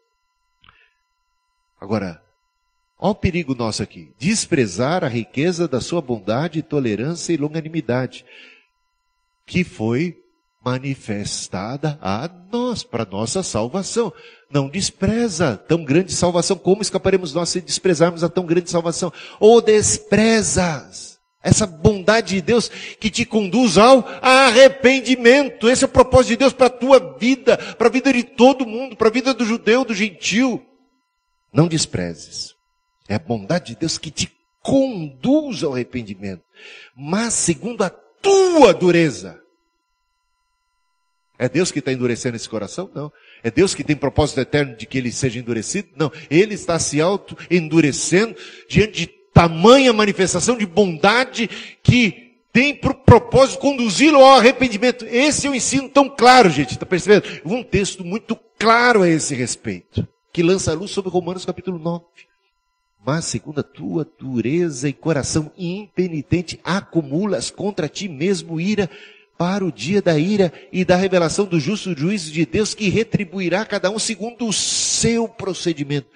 Agora, Olha o perigo nosso aqui. Desprezar a riqueza da sua bondade, tolerância e longanimidade, que foi manifestada a nós, para nossa salvação. Não despreza tão grande salvação. Como escaparemos nós se desprezarmos a tão grande salvação? Ou desprezas essa bondade de Deus que te conduz ao arrependimento. Esse é o propósito de Deus para a tua vida, para a vida de todo mundo, para a vida do judeu, do gentil. Não desprezes. É a bondade de Deus que te conduz ao arrependimento, mas segundo a tua dureza. É Deus que está endurecendo esse coração? Não. É Deus que tem propósito eterno de que ele seja endurecido? Não. Ele está se auto-endurecendo diante de tamanha manifestação de bondade que tem por propósito conduzi-lo ao arrependimento. Esse é o um ensino tão claro, gente. Está percebendo? Um texto muito claro a esse respeito, que lança a luz sobre Romanos capítulo 9 mas segundo a tua dureza e coração impenitente, acumulas contra ti mesmo ira para o dia da ira e da revelação do justo juízo de Deus que retribuirá cada um segundo o seu procedimento.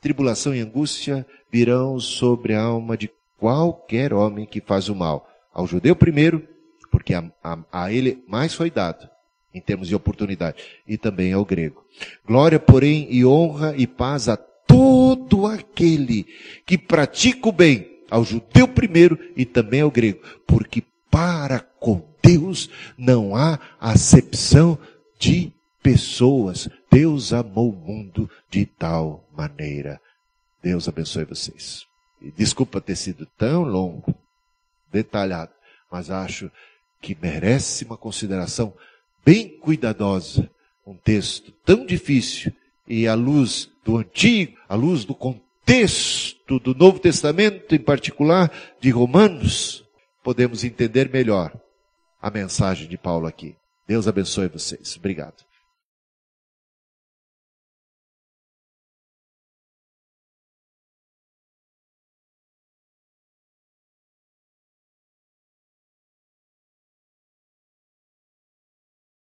Tribulação e angústia virão sobre a alma de qualquer homem que faz o mal. Ao judeu primeiro, porque a, a, a ele mais foi dado, em termos de oportunidade, e também ao grego. Glória, porém, e honra e paz a todo aquele que pratica o bem, ao judeu primeiro e também ao grego, porque para com Deus não há acepção de pessoas. Deus amou o mundo de tal maneira. Deus abençoe vocês. E desculpa ter sido tão longo, detalhado, mas acho que merece uma consideração bem cuidadosa. Um texto tão difícil e à luz do Antigo, à luz do contexto do Novo Testamento, em particular de Romanos, podemos entender melhor a mensagem de Paulo aqui. Deus abençoe vocês. Obrigado.